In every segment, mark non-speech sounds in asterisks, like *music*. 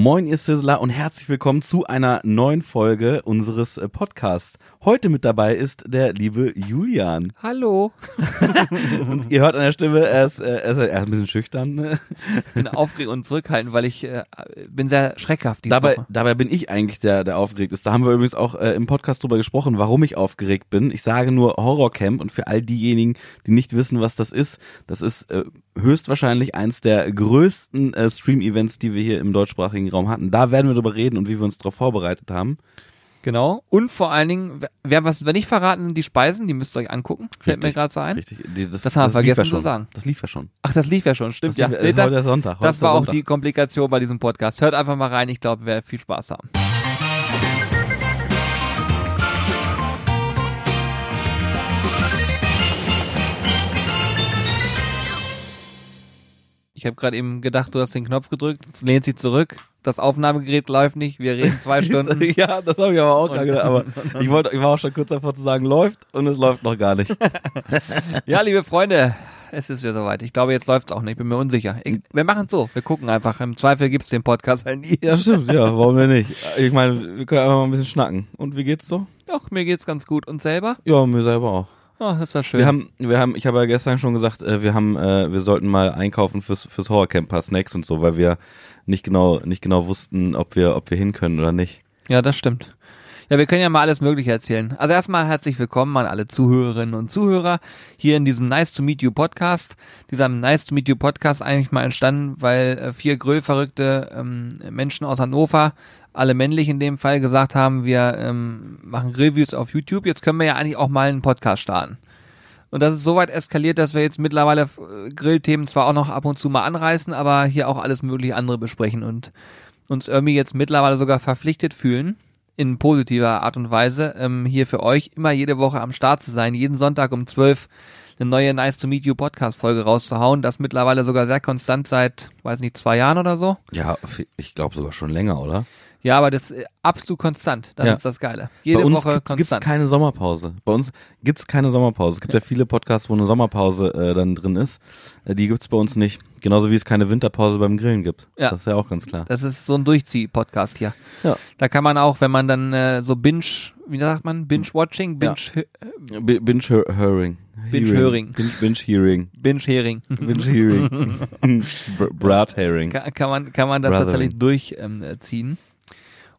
Moin, ihr Sizzler und herzlich willkommen zu einer neuen Folge unseres äh, Podcasts. Heute mit dabei ist der liebe Julian. Hallo. *laughs* und ihr hört an der Stimme, er ist, äh, er ist, ein bisschen schüchtern. Ne? Ich bin aufgeregt und zurückhaltend, weil ich äh, bin sehr schreckhaft Dabei, Woche. dabei bin ich eigentlich der, der aufgeregt ist. Da haben wir übrigens auch äh, im Podcast drüber gesprochen, warum ich aufgeregt bin. Ich sage nur Horrorcamp und für all diejenigen, die nicht wissen, was das ist, das ist äh, höchstwahrscheinlich eins der größten äh, Stream-Events, die wir hier im deutschsprachigen Raum hatten. Da werden wir drüber reden und wie wir uns darauf vorbereitet haben. Genau. Und vor allen Dingen, wer was wir nicht verraten, sind die Speisen, die müsst ihr euch angucken. Fällt mir gerade so ein. Richtig. Die, Das haben wir lief vergessen ja zu schon. sagen. Das lief ja schon. Ach, das lief ja schon, stimmt. Das ja. lief, äh, ihr? heute Sonntag. Heute das war auch Sonntag. die Komplikation bei diesem Podcast. Hört einfach mal rein, ich glaube, wir werden viel Spaß haben. Ich habe gerade eben gedacht, du hast den Knopf gedrückt, jetzt lehnt sich zurück, das Aufnahmegerät läuft nicht, wir reden zwei *laughs* Stunden. ja, das habe ich aber auch gerade gedacht. Aber *laughs* ich, wollte, ich war auch schon kurz davor zu sagen, läuft und es läuft noch gar nicht. *laughs* Ja, liebe Freunde, es ist ja soweit. Ich glaube, jetzt läuft's auch nicht, bin mir unsicher. Ich, wir machen so, wir gucken einfach. Im Zweifel gibt's den Podcast halt nie. ja, stimmt. Ja, warum denn nicht? Ich meine, wir können einfach mal ein bisschen schnacken. Und wie geht's so? Doch, mir geht's ganz gut. Und selber? Ja, mir selber auch. Oh, das ist ja schön. Wir haben, wir haben, ich habe ja gestern schon gesagt, äh, wir haben, äh, wir sollten mal einkaufen fürs, fürs Horrorcamp, ein paar Snacks und so, weil wir nicht genau, nicht genau wussten, ob wir, ob wir hin können oder nicht. ja, das stimmt. Ja, wir können ja mal alles Mögliche erzählen. Also erstmal herzlich willkommen an alle Zuhörerinnen und Zuhörer hier in diesem Nice to Meet You Podcast. Dieser Nice to Meet You Podcast eigentlich mal entstanden, weil äh, vier grillverrückte ähm, Menschen aus Hannover, alle männlich in dem Fall, gesagt haben, wir ähm, machen Reviews auf YouTube. Jetzt können wir ja eigentlich auch mal einen Podcast starten. Und das ist so weit eskaliert, dass wir jetzt mittlerweile äh, Grillthemen zwar auch noch ab und zu mal anreißen, aber hier auch alles mögliche andere besprechen und uns irgendwie jetzt mittlerweile sogar verpflichtet fühlen, in positiver Art und Weise, ähm, hier für euch immer jede Woche am Start zu sein, jeden Sonntag um 12 eine neue Nice to Meet You Podcast Folge rauszuhauen, das mittlerweile sogar sehr konstant seit, weiß nicht, zwei Jahren oder so. Ja, ich glaube sogar schon länger, oder? Ja, aber das ist absolut konstant, das Ja. ist das Geile. Jede Bei uns Woche gibt, gibt's konstant. keine Sommerpause. Bei uns gibt's keine Sommerpause. Es gibt ja, viele Podcasts, wo eine Sommerpause äh, dann drin ist. Äh, die gibt's bei uns nicht. Genauso wie es keine Winterpause beim Grillen gibt. Ja. Das ist ja auch ganz klar. Das ist so ein Durchzieh-Podcast hier. Ja. Da kann man auch, wenn man dann äh, so Binge, wie sagt man, Binge-Watching, Binge, Hearing. Binge-Hearing. Binge, Binge Hearing. Binge-Hearing. Binge Hearing. *laughs* Br- Brat Hearing. kann, kann man, kann man das Brothering. tatsächlich durchziehen. Ähm, äh.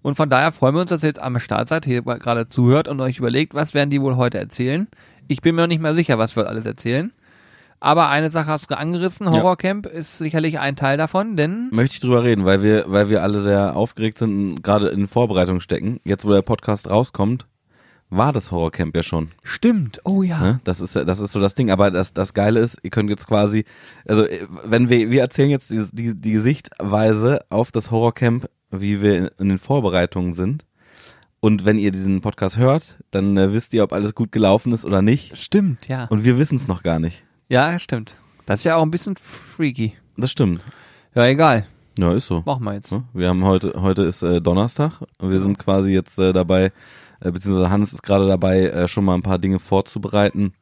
Und von daher freuen wir uns, dass ihr jetzt am Start seid, hier gerade zuhört und euch überlegt, was werden die wohl heute erzählen. Ich bin mir noch nicht mehr sicher, was wir alles erzählen. Aber eine Sache hast du angerissen, Horrorcamp ist sicherlich ein Teil davon, denn Möchte ich drüber reden, weil wir, weil wir alle sehr aufgeregt sind und gerade in Vorbereitung stecken. Jetzt, wo der Podcast rauskommt, war das Horrorcamp ja schon. stimmt, oh ja. Ne? Das ist das ist so das Ding. Aber das das Geile ist, ihr könnt jetzt quasi, also äh, wenn wir wir erzählen jetzt die die, die Sichtweise auf das Horrorcamp, wie wir in, den Vorbereitungen sind. Und wenn ihr diesen Podcast hört, dann äh, wisst ihr, ob alles gut gelaufen ist oder nicht. Stimmt, ja. Und wir wissen es noch gar nicht. Ja, stimmt. Das ist ja auch ein bisschen freaky. Das stimmt. Ja, egal. Ja, ist so. Machen wir jetzt. Ne? Wir haben heute, heute ist äh, Donnerstag und wir sind quasi jetzt äh, dabei, äh, beziehungsweise Hannes ist gerade dabei, äh, schon mal ein paar Dinge vorzubereiten,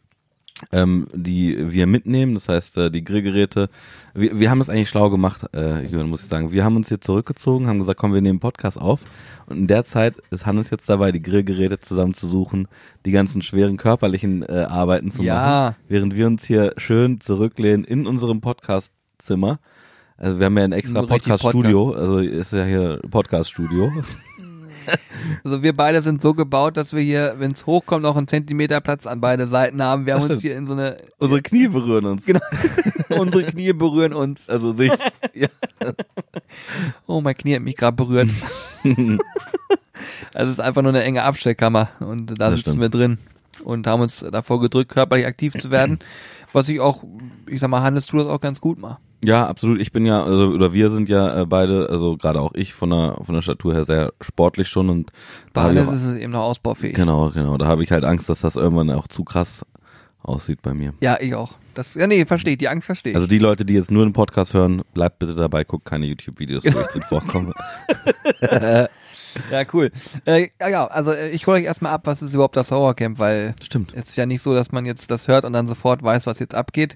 ähm, die wir mitnehmen. Das heißt, äh, die Grillgeräte. Wir, wir haben es eigentlich schlau gemacht, äh, Jürgen, muss ich sagen. Wir haben uns hier zurückgezogen, haben gesagt, komm, wir nehmen Podcast auf. Und in der Zeit ist Hannes jetzt dabei, die Grillgeräte zusammenzusuchen, die ganzen schweren körperlichen äh, Arbeiten zu Ja. machen, während wir uns hier schön zurücklehnen in unserem Podcastzimmer. Also wir haben ja ein extra Podcast-Studio, also ist ja hier Podcast-Studio. *laughs* Also wir beide sind so gebaut, dass wir hier, wenn es hochkommt, noch einen Zentimeter Platz an beide Seiten haben. Wir Das haben uns stimmt. hier in so eine, Unsere Knie berühren uns. Genau. *laughs* unsere Knie berühren uns. Also sich. *laughs* ja. Oh, mein Knie hat mich gerade berührt. also es ist einfach nur eine enge Abstellkammer und da Das sitzen stimmt. wir drin und haben uns davor gedrückt, körperlich aktiv zu werden. Was ich auch, ich sag mal, Hannes tut das auch ganz gut mal. Ja, absolut. Ich bin ja, also, oder wir sind ja äh, beide, also gerade auch ich von der, von der Statur her sehr sportlich schon und da Bei habe ich auch, ist es eben noch ausbaufähig. genau, genau, da habe ich halt Angst, dass das irgendwann auch zu krass aussieht bei mir. Ja, ich auch. Das, ja, nee, verstehe ich. Die Angst verstehe ich. Also die Leute, die jetzt nur den Podcast hören, bleibt bitte dabei, guckt keine YouTube-Videos, wo ich drin *laughs* vorkomme. *laughs* ja, cool. Äh, ja, ja, also äh, ich hole euch erstmal ab, was ist überhaupt das Horrorcamp, weil Stimmt. es ist ja nicht so, dass man jetzt das hört und dann sofort weiß, was jetzt abgeht.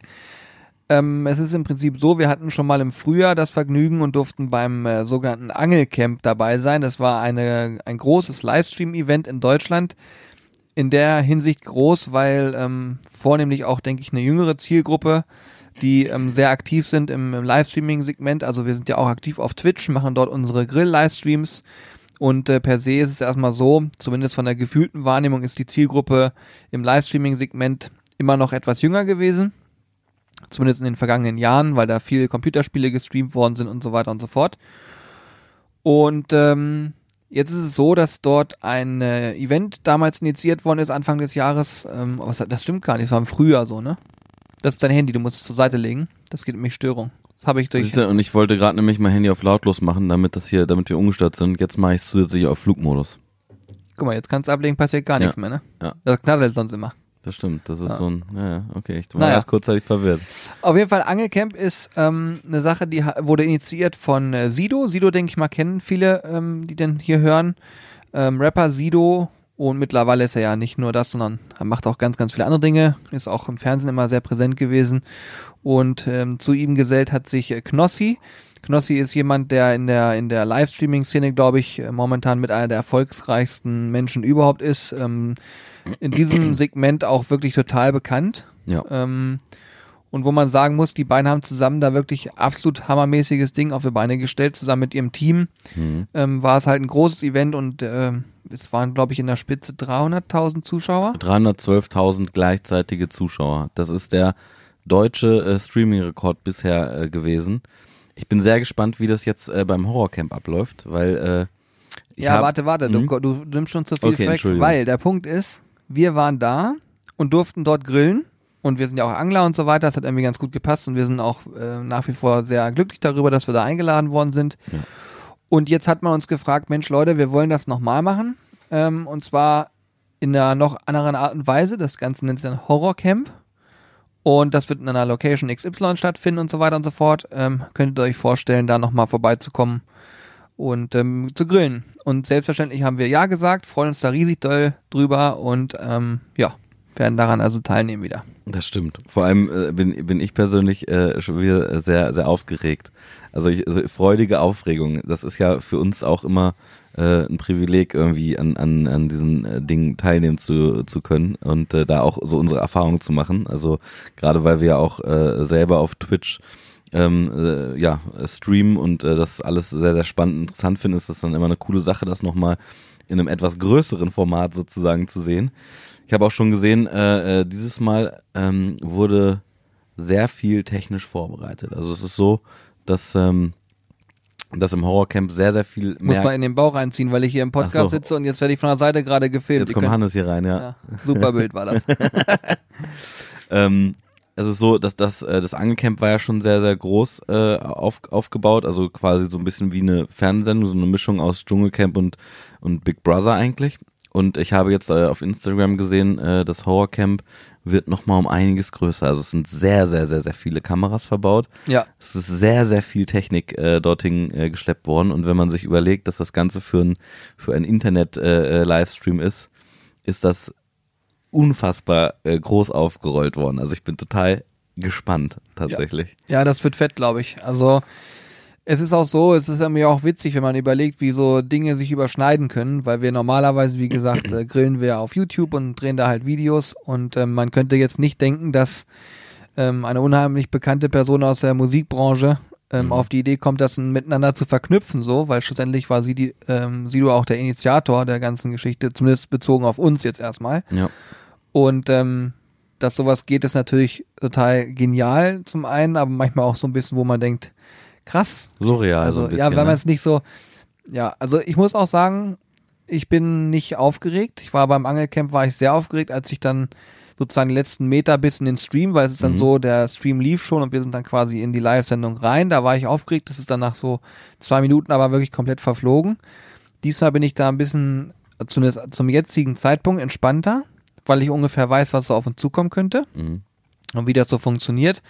Ähm, es ist im Prinzip so, wir hatten schon mal im Frühjahr das Vergnügen und durften beim äh, sogenannten Angelcamp dabei sein. Das war eine, ein großes Livestream-Event in Deutschland. In der Hinsicht groß, weil ähm, vornehmlich auch, denke ich, eine jüngere Zielgruppe, die ähm, sehr aktiv sind im, im Livestreaming-Segment. Also wir sind ja auch aktiv auf Twitch, machen dort unsere Grill-Livestreams. Und äh, per se ist es erstmal so, zumindest von der gefühlten Wahrnehmung ist die Zielgruppe im Livestreaming-Segment immer noch etwas jünger gewesen zumindest in den vergangenen Jahren, weil da viele Computerspiele gestreamt worden sind und so weiter und so fort. Und ähm, jetzt ist es so, dass dort ein äh, Event damals initiiert worden ist, Anfang des Jahres. Ähm, was, das stimmt gar nicht, es war im Frühjahr so, ne? Das ist dein Handy, du musst es zur Seite legen. Das geht nämlich Störung. Das habe ich durch. Ja, und ich wollte gerade nämlich mein Handy auf lautlos machen, damit das hier, damit wir ungestört sind. Jetzt mache ich es zusätzlich auf Flugmodus. Guck mal, jetzt kannst du ablegen, passiert gar Ja. nichts mehr, ne? Ja. Das knattert sonst immer. Das stimmt. Das ist Ja. so ein, ja, okay. Ich war Naja. kurzzeitig verwirrt. Auf jeden Fall, Angelcamp ist ähm, eine Sache, die wurde initiiert von äh, Sido. Sido, denke ich mal, kennen viele, ähm, die denn hier hören. Ähm, Rapper Sido. Und mittlerweile ist er ja nicht nur das, sondern er macht auch ganz, ganz viele andere Dinge. Ist auch im Fernsehen immer sehr präsent gewesen. Und ähm, zu ihm gesellt hat sich äh, Knossi. Knossi ist jemand, der in der, in der Livestreaming-Szene, glaube ich, äh, momentan mit einer der erfolgsreichsten Menschen überhaupt ist. Ähm, in diesem *clears throat* Segment auch wirklich total bekannt. Ja. Ähm, und wo man sagen muss, die beiden haben zusammen da wirklich absolut hammermäßiges Ding auf die Beine gestellt, zusammen mit ihrem Team. Mhm. Ähm, war es halt ein großes Event und ähm, es waren, glaube ich, in der Spitze 300.000 Zuschauer. 312.000 gleichzeitige Zuschauer. Das ist der deutsche äh, Streaming-Rekord bisher äh, gewesen. Ich bin sehr gespannt, wie das jetzt äh, beim Horrorcamp abläuft, weil äh, ja, warte, warte, Mhm. du, du nimmst schon zu viel Okay, weg, weil der Punkt ist, wir waren da und durften dort grillen. Und wir sind ja auch Angler und so weiter, das hat irgendwie ganz gut gepasst. Und wir sind auch äh, nach wie vor sehr glücklich darüber, dass wir da eingeladen worden sind. Ja. Und jetzt hat man uns gefragt, Mensch Leute, wir wollen das nochmal machen. Ähm, und zwar in einer noch anderen Art und Weise, das Ganze nennt sich dann Horrorcamp. Und das wird in einer Location XY stattfinden und so weiter und so fort. Ähm, könntet ihr euch vorstellen, da nochmal vorbeizukommen und ähm, zu grillen. Und selbstverständlich haben wir Ja gesagt, freuen uns da riesig doll drüber und ähm, ja, werden daran also teilnehmen wieder. Das stimmt. Vor allem äh, bin, bin ich persönlich äh, schon wieder sehr, sehr aufgeregt. Also, ich, also freudige Aufregung. Das ist ja für uns auch immer äh, ein Privileg, irgendwie an, an, an diesen äh, Dingen teilnehmen zu, zu können und äh, da auch so unsere Erfahrungen zu machen. Also gerade weil wir ja auch äh, selber auf Twitch ähm, äh, ja, streamen und äh, das alles sehr, sehr spannend und interessant finden, ist das dann immer eine coole Sache, das nochmal in einem etwas größeren Format sozusagen zu sehen. Ich habe auch schon gesehen, äh, äh, dieses Mal ähm, wurde sehr viel technisch vorbereitet. Also es ist so, dass, ähm, dass im Horrorcamp sehr, sehr viel Muss mehr... mal in den Bauch reinziehen, weil ich hier im Podcast so. sitze und jetzt werde ich von der Seite gerade gefilmt. Jetzt kommt Hannes hier rein, ja. ja, super Bild war das. *laughs* Ähm, es ist so, dass das, äh, das Angelcamp war ja schon sehr, sehr groß äh, auf, aufgebaut, also quasi so ein bisschen wie eine Fernsehsendung, so eine Mischung aus Dschungelcamp und, und Big Brother eigentlich. Und ich habe jetzt äh, auf Instagram gesehen, äh, das Horrorcamp wird nochmal um einiges größer. Also es sind sehr, sehr, sehr, sehr viele Kameras verbaut. ja, Es ist sehr, sehr viel Technik äh, dorthin äh, geschleppt worden. Und wenn man sich überlegt, dass das Ganze für ein, für ein Internet-Livestream ist, ist das unfassbar äh, groß aufgerollt worden. Also ich bin total gespannt, tatsächlich. ja, das wird fett, glaube ich. Also es ist auch so, es ist ja mir auch witzig, wenn man überlegt, wie so Dinge sich überschneiden können, weil wir normalerweise, wie gesagt, äh, grillen wir auf YouTube und drehen da halt Videos und ähm, man könnte jetzt nicht denken, dass ähm, eine unheimlich bekannte Person aus der Musikbranche ähm, Mhm. auf die Idee kommt, das miteinander zu verknüpfen, so, weil schlussendlich war sie die, ähm, Sido auch der Initiator der ganzen Geschichte, zumindest bezogen auf uns jetzt erstmal. Ja. Und ähm, dass sowas geht, ist natürlich total genial zum einen, aber manchmal auch so ein bisschen, wo man denkt, krass. Surreal also so ein bisschen. ja, wenn man ne? es nicht so, ja, also ich muss auch sagen, ich bin nicht aufgeregt. Ich war beim Angelcamp, war ich sehr aufgeregt, als ich dann sozusagen die letzten Meter bis in den Stream, weil es ist dann Mhm. so, der Stream lief schon und wir sind dann quasi in die Live-Sendung rein. Da war ich aufgeregt, das ist dann nach so zwei Minuten aber wirklich komplett verflogen. Diesmal bin ich da ein bisschen zumindest zum jetzigen Zeitpunkt entspannter, weil ich ungefähr weiß, was so auf uns zukommen könnte Mhm. und wie das so funktioniert.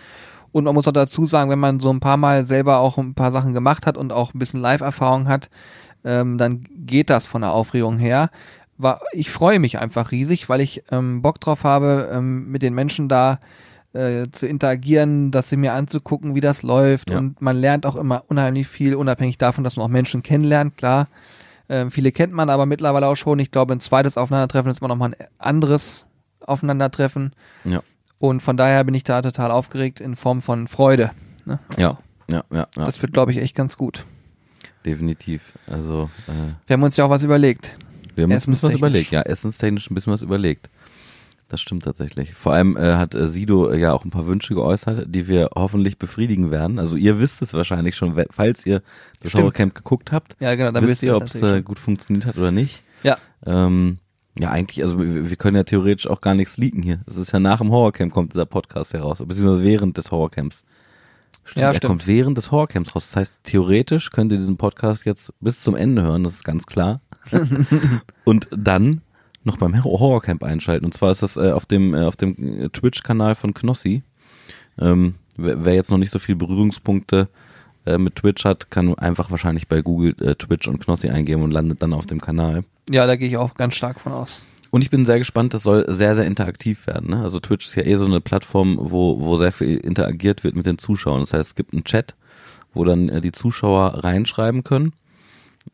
Und man muss auch dazu sagen, wenn man so ein paar Mal selber auch ein paar Sachen gemacht hat und auch ein bisschen Live-Erfahrung hat, ähm, dann geht das von der Aufregung her. War, ich freue mich einfach riesig, weil ich ähm, Bock drauf habe, ähm, mit den Menschen da äh, zu interagieren, das mir anzugucken, wie das läuft. Ja. Und man lernt auch immer unheimlich viel, unabhängig davon, dass man auch Menschen kennenlernt, klar. Ähm, viele kennt man aber mittlerweile auch schon. Ich glaube, ein zweites Aufeinandertreffen ist immer noch mal ein anderes Aufeinandertreffen. Ja. Und von daher bin ich da total aufgeregt in Form von Freude. Ne? Ja, ja, ja, ja. Das wird, glaube ich, echt ganz gut. definitiv. Also äh, Wir haben uns ja auch was überlegt. wir haben uns ein bisschen was überlegt. Ja, essenstechnisch ein bisschen was überlegt. Das stimmt tatsächlich. Vor allem äh, hat äh, Sido äh, ja auch ein paar Wünsche geäußert, die wir hoffentlich befriedigen werden. Also ihr wisst es wahrscheinlich schon, falls ihr das. Schauercamp geguckt habt. Ja, genau. Dann wisst ihr ob es äh, gut funktioniert hat oder nicht. Ja, Ähm, ja, eigentlich, also wir, wir können ja theoretisch auch gar nichts leaken hier. Es ist ja nach dem Horrorcamp kommt dieser Podcast heraus, beziehungsweise während des Horrorcamps. Stimmt, Ja, er stimmt. kommt während des Horrorcamps raus. Das heißt, theoretisch könnt ihr diesen Podcast jetzt bis zum Ende hören, das ist ganz klar. *laughs* Und dann noch beim Horror- Horrorcamp einschalten. Und zwar ist das äh, auf dem, äh, auf dem äh, Twitch-Kanal von Knossi. Ähm, wer, wer jetzt noch nicht so viel Berührungspunkte äh, mit Twitch hat, kann einfach wahrscheinlich bei Google äh, Twitch und Knossi eingeben und landet dann auf dem Kanal. ja, da gehe ich auch ganz stark von aus. Und ich bin sehr gespannt, das soll sehr, sehr interaktiv werden. Ne? Also Twitch ist ja eh so eine Plattform, wo, wo sehr viel interagiert wird mit den Zuschauern. Das heißt, es gibt einen Chat, wo dann äh, die Zuschauer reinschreiben können.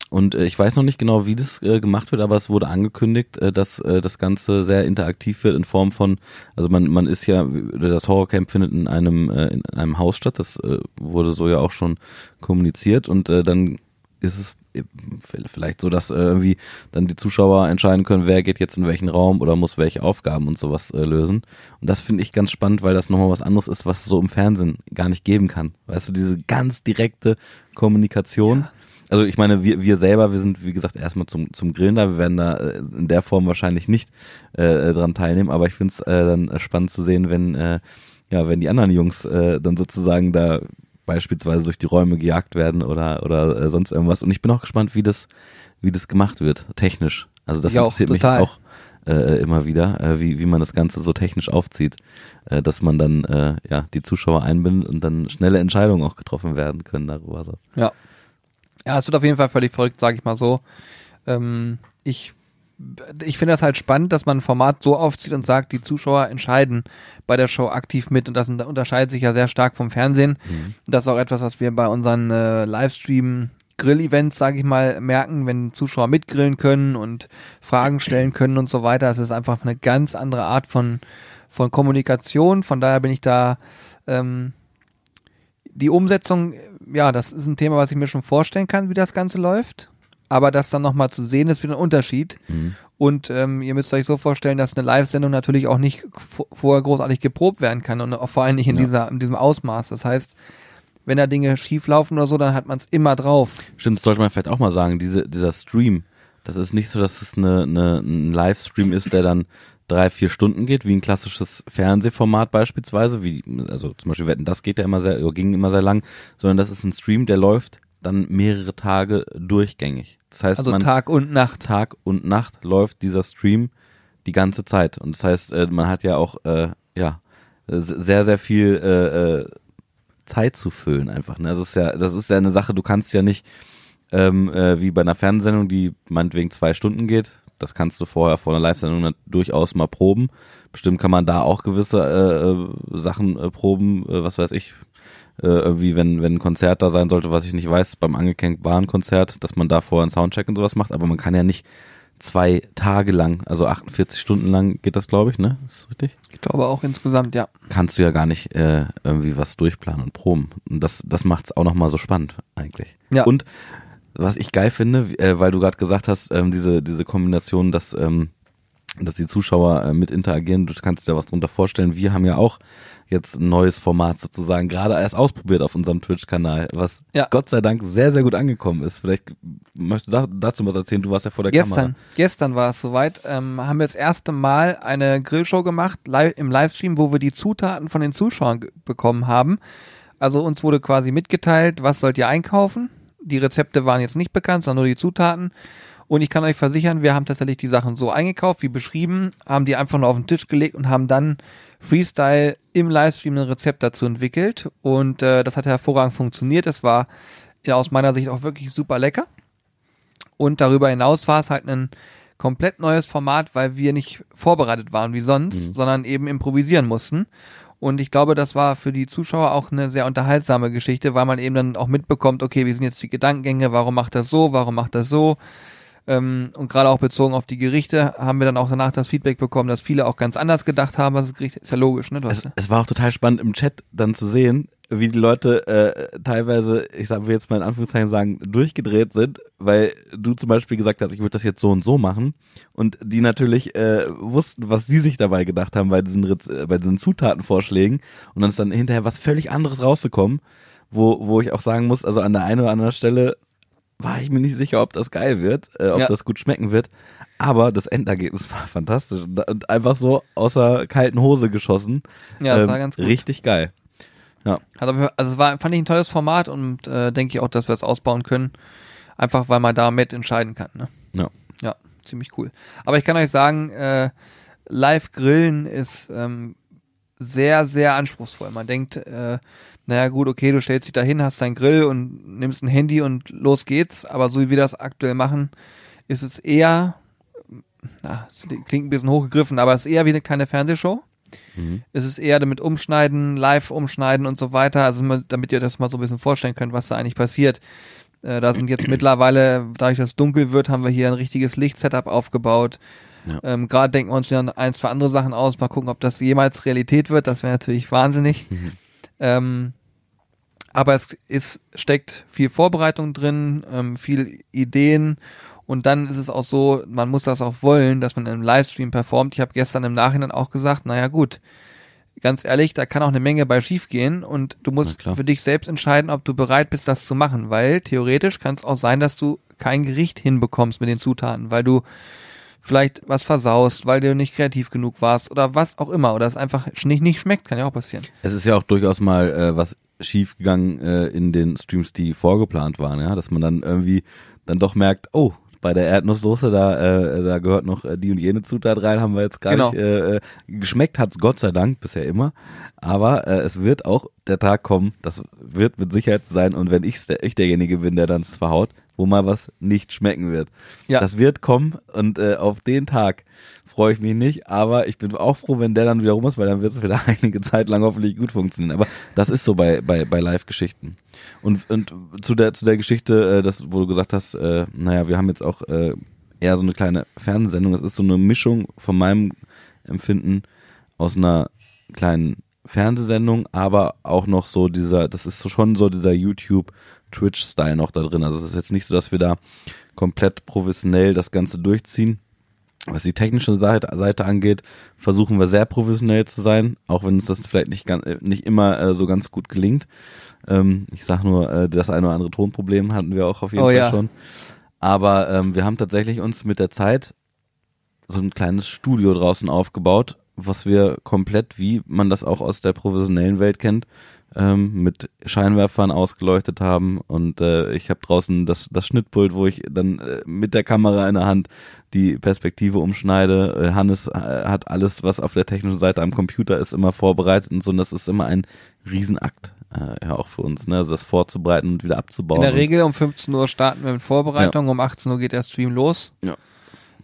Und äh, ich weiß noch nicht genau, wie das äh, gemacht wird, aber es wurde angekündigt, äh, dass äh, das Ganze sehr interaktiv wird in Form von, also man, man ist ja, das Horrorcamp findet in einem, äh, in einem Haus statt, das äh, wurde so ja auch schon kommuniziert und äh, dann ist es äh, vielleicht so, dass äh, irgendwie dann die Zuschauer entscheiden können, wer geht jetzt in welchen Raum oder muss welche Aufgaben und sowas äh, lösen. Und das finde ich ganz spannend, weil das nochmal was anderes ist, was es so im Fernsehen gar nicht geben kann. Weißt du, diese ganz direkte Kommunikation. Also ich meine, wir, wir selber, wir sind wie gesagt erstmal zum, zum Grillen da, wir werden da äh, in der Form wahrscheinlich nicht äh, dran teilnehmen, aber ich finde es äh, dann spannend zu sehen, wenn äh, ja, wenn die anderen Jungs äh, dann sozusagen da beispielsweise durch die Räume gejagt werden oder oder äh, sonst irgendwas. Und ich bin auch gespannt, wie das wie das gemacht wird, technisch. Also das auch, interessiert mich total. auch äh, immer wieder, äh, wie wie man das Ganze so technisch aufzieht, äh, dass man dann äh, ja die Zuschauer einbindet und dann schnelle Entscheidungen auch getroffen werden können darüber. So. Ja. Ja, es wird auf jeden Fall völlig verrückt, sage ich mal so. Ähm, ich ich finde das halt spannend, dass man ein Format so aufzieht und sagt, die Zuschauer entscheiden bei der Show aktiv mit und das unter- unterscheidet sich ja sehr stark vom Fernsehen. Das ist auch etwas, was wir bei unseren äh, Livestream Grill-Events, sage ich mal, merken, wenn Zuschauer mitgrillen können und Fragen stellen können und so weiter. Es ist einfach eine ganz andere Art von, von Kommunikation. Von daher bin ich da ähm, die Umsetzung, ja, das ist ein Thema, was ich mir schon vorstellen kann, wie das Ganze läuft. Aber das dann nochmal zu sehen, ist wieder ein Unterschied. Mhm. Und ähm, ihr müsst euch so vorstellen, dass eine Live-Sendung natürlich auch nicht vorher großartig geprobt werden kann und vor allen Dingen in, Ja. dieser, in diesem Ausmaß. Das heißt, wenn da Dinge schief laufen oder so, dann hat man es immer drauf. Stimmt, das sollte man vielleicht auch mal sagen, diese, dieser Stream, das ist nicht so, dass es eine, eine, ein Livestream ist, der dann drei, vier Stunden geht, wie ein klassisches Fernsehformat beispielsweise, wie, also zum Beispiel Wetten, das geht ja immer sehr, ging immer sehr lang, sondern das ist ein Stream, der läuft dann mehrere Tage durchgängig. Das heißt, Also man, Tag und Nacht. Tag und Nacht läuft dieser Stream die ganze Zeit. Und das heißt, äh, man hat ja auch, äh, ja, sehr, sehr viel äh, äh, Zeit zu füllen einfach. Ne? Also es ist ja, das ist ja eine Sache, du kannst ja nicht ähm, äh, wie bei einer Fernsehsendung, die meinetwegen zwei Stunden geht. Das kannst du vorher vor einer Live-Sendung durchaus mal proben. Bestimmt kann man da auch gewisse äh, äh, Sachen äh, proben, äh, was weiß ich, äh, irgendwie, wenn, wenn ein Konzert da sein sollte, was ich nicht weiß, beim angekennten Bahnkonzert, dass man da vorher einen Soundcheck und sowas macht, aber man kann ja nicht zwei Tage lang, also 48 Stunden lang geht das, glaube ich, ne? Ist das richtig? Ich glaube auch insgesamt, ja. Kannst du ja gar nicht äh, irgendwie was durchplanen und proben. Und das, das macht's auch nochmal so spannend, eigentlich. Ja. Und was ich geil finde, äh, weil du gerade gesagt hast, ähm, diese, diese Kombination, dass, ähm, dass die Zuschauer äh, mit interagieren, du kannst dir da was drunter vorstellen. Wir haben ja auch jetzt ein neues Format sozusagen gerade erst ausprobiert auf unserem Twitch-Kanal, was Ja. Gott sei Dank sehr, sehr gut angekommen ist. Vielleicht möchtest du da, dazu was erzählen, du warst ja vor der Gestern, Kamera. gestern war es soweit, ähm, haben wir das erste Mal eine Grillshow gemacht, live, im Livestream, wo wir die Zutaten von den Zuschauern bekommen haben. Also uns wurde quasi mitgeteilt, was sollt ihr einkaufen. Die Rezepte waren jetzt nicht bekannt, sondern nur die Zutaten. Und ich kann euch versichern, wir haben tatsächlich die Sachen so eingekauft, wie beschrieben, haben die einfach nur auf den Tisch gelegt und haben dann Freestyle im Livestream ein Rezept dazu entwickelt. Und äh, das hat hervorragend funktioniert. Es war ja, aus meiner Sicht auch wirklich super lecker. Und darüber hinaus war es halt ein komplett neues Format, weil wir nicht vorbereitet waren wie sonst, sondern eben improvisieren mussten. Und ich glaube, das war für die Zuschauer auch eine sehr unterhaltsame Geschichte, weil man eben dann auch mitbekommt, okay, wie sind jetzt die Gedankengänge, warum macht das so, warum macht das so. Ähm, und gerade auch bezogen auf die Gerichte haben wir dann auch danach das Feedback bekommen, dass viele auch ganz anders gedacht haben, was das Gericht ist ja logisch, ne? Es, es war auch total spannend im Chat dann zu sehen, wie die Leute äh, teilweise, ich sag will jetzt mal in Anführungszeichen sagen, durchgedreht sind, weil du zum Beispiel gesagt hast, ich würde das jetzt so und so machen und die natürlich äh, wussten, was sie sich dabei gedacht haben bei diesen, äh, bei diesen Zutatenvorschlägen und dann ist dann hinterher was völlig anderes rausgekommen, wo, wo ich auch sagen muss, also an der einen oder anderen Stelle war ich mir nicht sicher, ob das geil wird, äh, ob Ja. das gut schmecken wird. Aber das Endergebnis *laughs* war fantastisch und, und einfach so außer kalten Hose geschossen. Ja, das Ähm, war ganz gut. Richtig geil. Hat aber, also es war, fand ich ein tolles Format und äh, denke ich auch, dass wir es ausbauen können. Einfach weil man da mit entscheiden kann. Ne? Ja. Ja, ziemlich cool. Aber ich kann euch sagen, äh, live grillen ist ähm, sehr, sehr anspruchsvoll. Man denkt, äh, naja gut, okay, du stellst dich da hin, hast dein Grill und nimmst ein Handy und los geht's. Aber so wie wir das aktuell machen, ist es eher, na, es klingt ein bisschen hochgegriffen, aber es ist eher wie eine kleine Fernsehshow. Mhm. Es ist eher damit umschneiden, live umschneiden und so weiter. Also damit ihr das mal so ein bisschen vorstellen könnt, was da eigentlich passiert. Äh, da sind jetzt *clears throat* mittlerweile, dadurch, dass es dunkel wird, haben wir hier ein richtiges Lichtsetup aufgebaut. Ja. Ähm, Gerade denken wir uns wieder ein, zwei andere Sachen aus. Mal gucken, ob das jemals Realität wird. Das wäre natürlich wahnsinnig. Mhm. Ähm, aber es ist, steckt viel Vorbereitung drin, ähm, viel Ideen und dann ist es auch so, man muss das auch wollen, dass man im Livestream performt. Ich habe gestern im Nachhinein auch gesagt, naja gut, ganz ehrlich, da kann auch eine Menge bei schief gehen und du musst für dich selbst entscheiden, ob du bereit bist, das zu machen, weil theoretisch kann es auch sein, dass du kein Gericht hinbekommst mit den Zutaten, weil du vielleicht was versaust, weil du nicht kreativ genug warst oder was auch immer oder es einfach nicht, nicht schmeckt, kann ja auch passieren. Es ist ja auch durchaus mal äh, was schiefgegangen äh, in den Streams, die vorgeplant waren, ja, dass man dann irgendwie dann doch merkt, oh, bei der Erdnusssoße, da, äh, da gehört noch äh, die und jene Zutat rein, haben wir jetzt gar Genau. nicht. Äh, äh, geschmeckt hat's Gott sei Dank bisher immer. Aber äh, es wird auch der Tag kommen, das wird mit Sicherheit sein. Und wenn ich, ich derjenige bin, der dann es verhaut, wo mal was nicht schmecken wird. Ja. Das wird kommen und äh, auf den Tag freue ich mich nicht, aber ich bin auch froh, wenn der dann wieder rum ist, weil dann wird es wieder *laughs* einige Zeit lang hoffentlich gut funktionieren. Aber das ist so bei, bei, bei Live-Geschichten. Und, und zu der, zu der Geschichte, äh, das, wo du gesagt hast, äh, naja, wir haben jetzt auch äh, eher so eine kleine Fernsehsendung. Das ist so eine Mischung von meinem Empfinden aus einer kleinen Fernsehsendung, aber auch noch so dieser, das ist so schon so dieser YouTube Twitch-Style noch da drin. Also es ist jetzt nicht so, dass wir da komplett professionell das Ganze durchziehen. Was die technische Seite, angeht, versuchen wir sehr professionell zu sein, auch wenn uns das vielleicht nicht, ganz, äh, nicht immer äh, so ganz gut gelingt. Ähm, ich sag nur, äh, das eine oder andere Tonproblem hatten wir auch auf jeden Oh Fall ja. schon. Aber ähm, wir haben tatsächlich uns mit der Zeit so ein kleines Studio draußen aufgebaut, was wir komplett, wie man das auch aus der professionellen Welt kennt, ähm, mit Scheinwerfern ausgeleuchtet haben und äh, ich habe draußen das, das Schnittpult, wo ich dann äh, mit der Kamera in der Hand die Perspektive umschneide. Äh, Hannes äh, hat alles, was auf der technischen Seite am Computer ist, immer vorbereitet und so und das ist immer ein Riesenakt, äh, ja auch für uns, ne? also das vorzubereiten und wieder abzubauen. In der Regel um 15 Uhr starten wir mit Vorbereitung, um 18 Uhr geht der Stream los. Ja.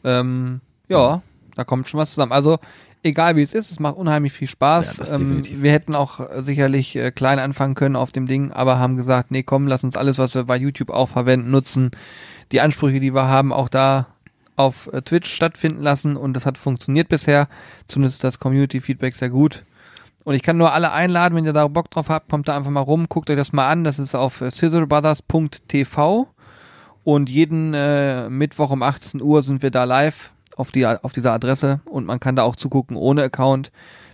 Ähm, ja, da kommt schon was zusammen. Also egal wie es ist, es macht unheimlich viel Spaß. Ja, ähm, wir hätten auch sicherlich äh, klein anfangen können auf dem Ding, aber haben gesagt, nee, komm, lass uns alles, was wir bei YouTube auch verwenden, nutzen. Die Ansprüche, die wir haben, auch da auf äh, Twitch stattfinden lassen und das hat funktioniert bisher. Zumindest das Community-Feedback sehr gut. Und ich kann nur alle einladen, wenn ihr da Bock drauf habt, kommt da einfach mal rum, guckt euch das mal an. Das ist auf äh, scissorbrothers.tv und jeden äh, Mittwoch um 18 Uhr sind wir da live auf, die, auf dieser Adresse und man kann da auch zugucken ohne Account.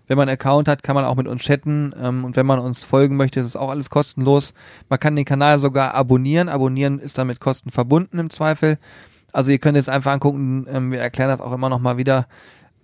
Wenn man einen Account hat, kann man auch mit uns chatten ähm, und wenn man uns folgen möchte, ist es auch alles kostenlos. Man kann den Kanal sogar abonnieren. Abonnieren ist dann mit Kosten verbunden im Zweifel. Also ihr könnt jetzt einfach angucken, ähm, wir erklären das auch immer noch mal wieder.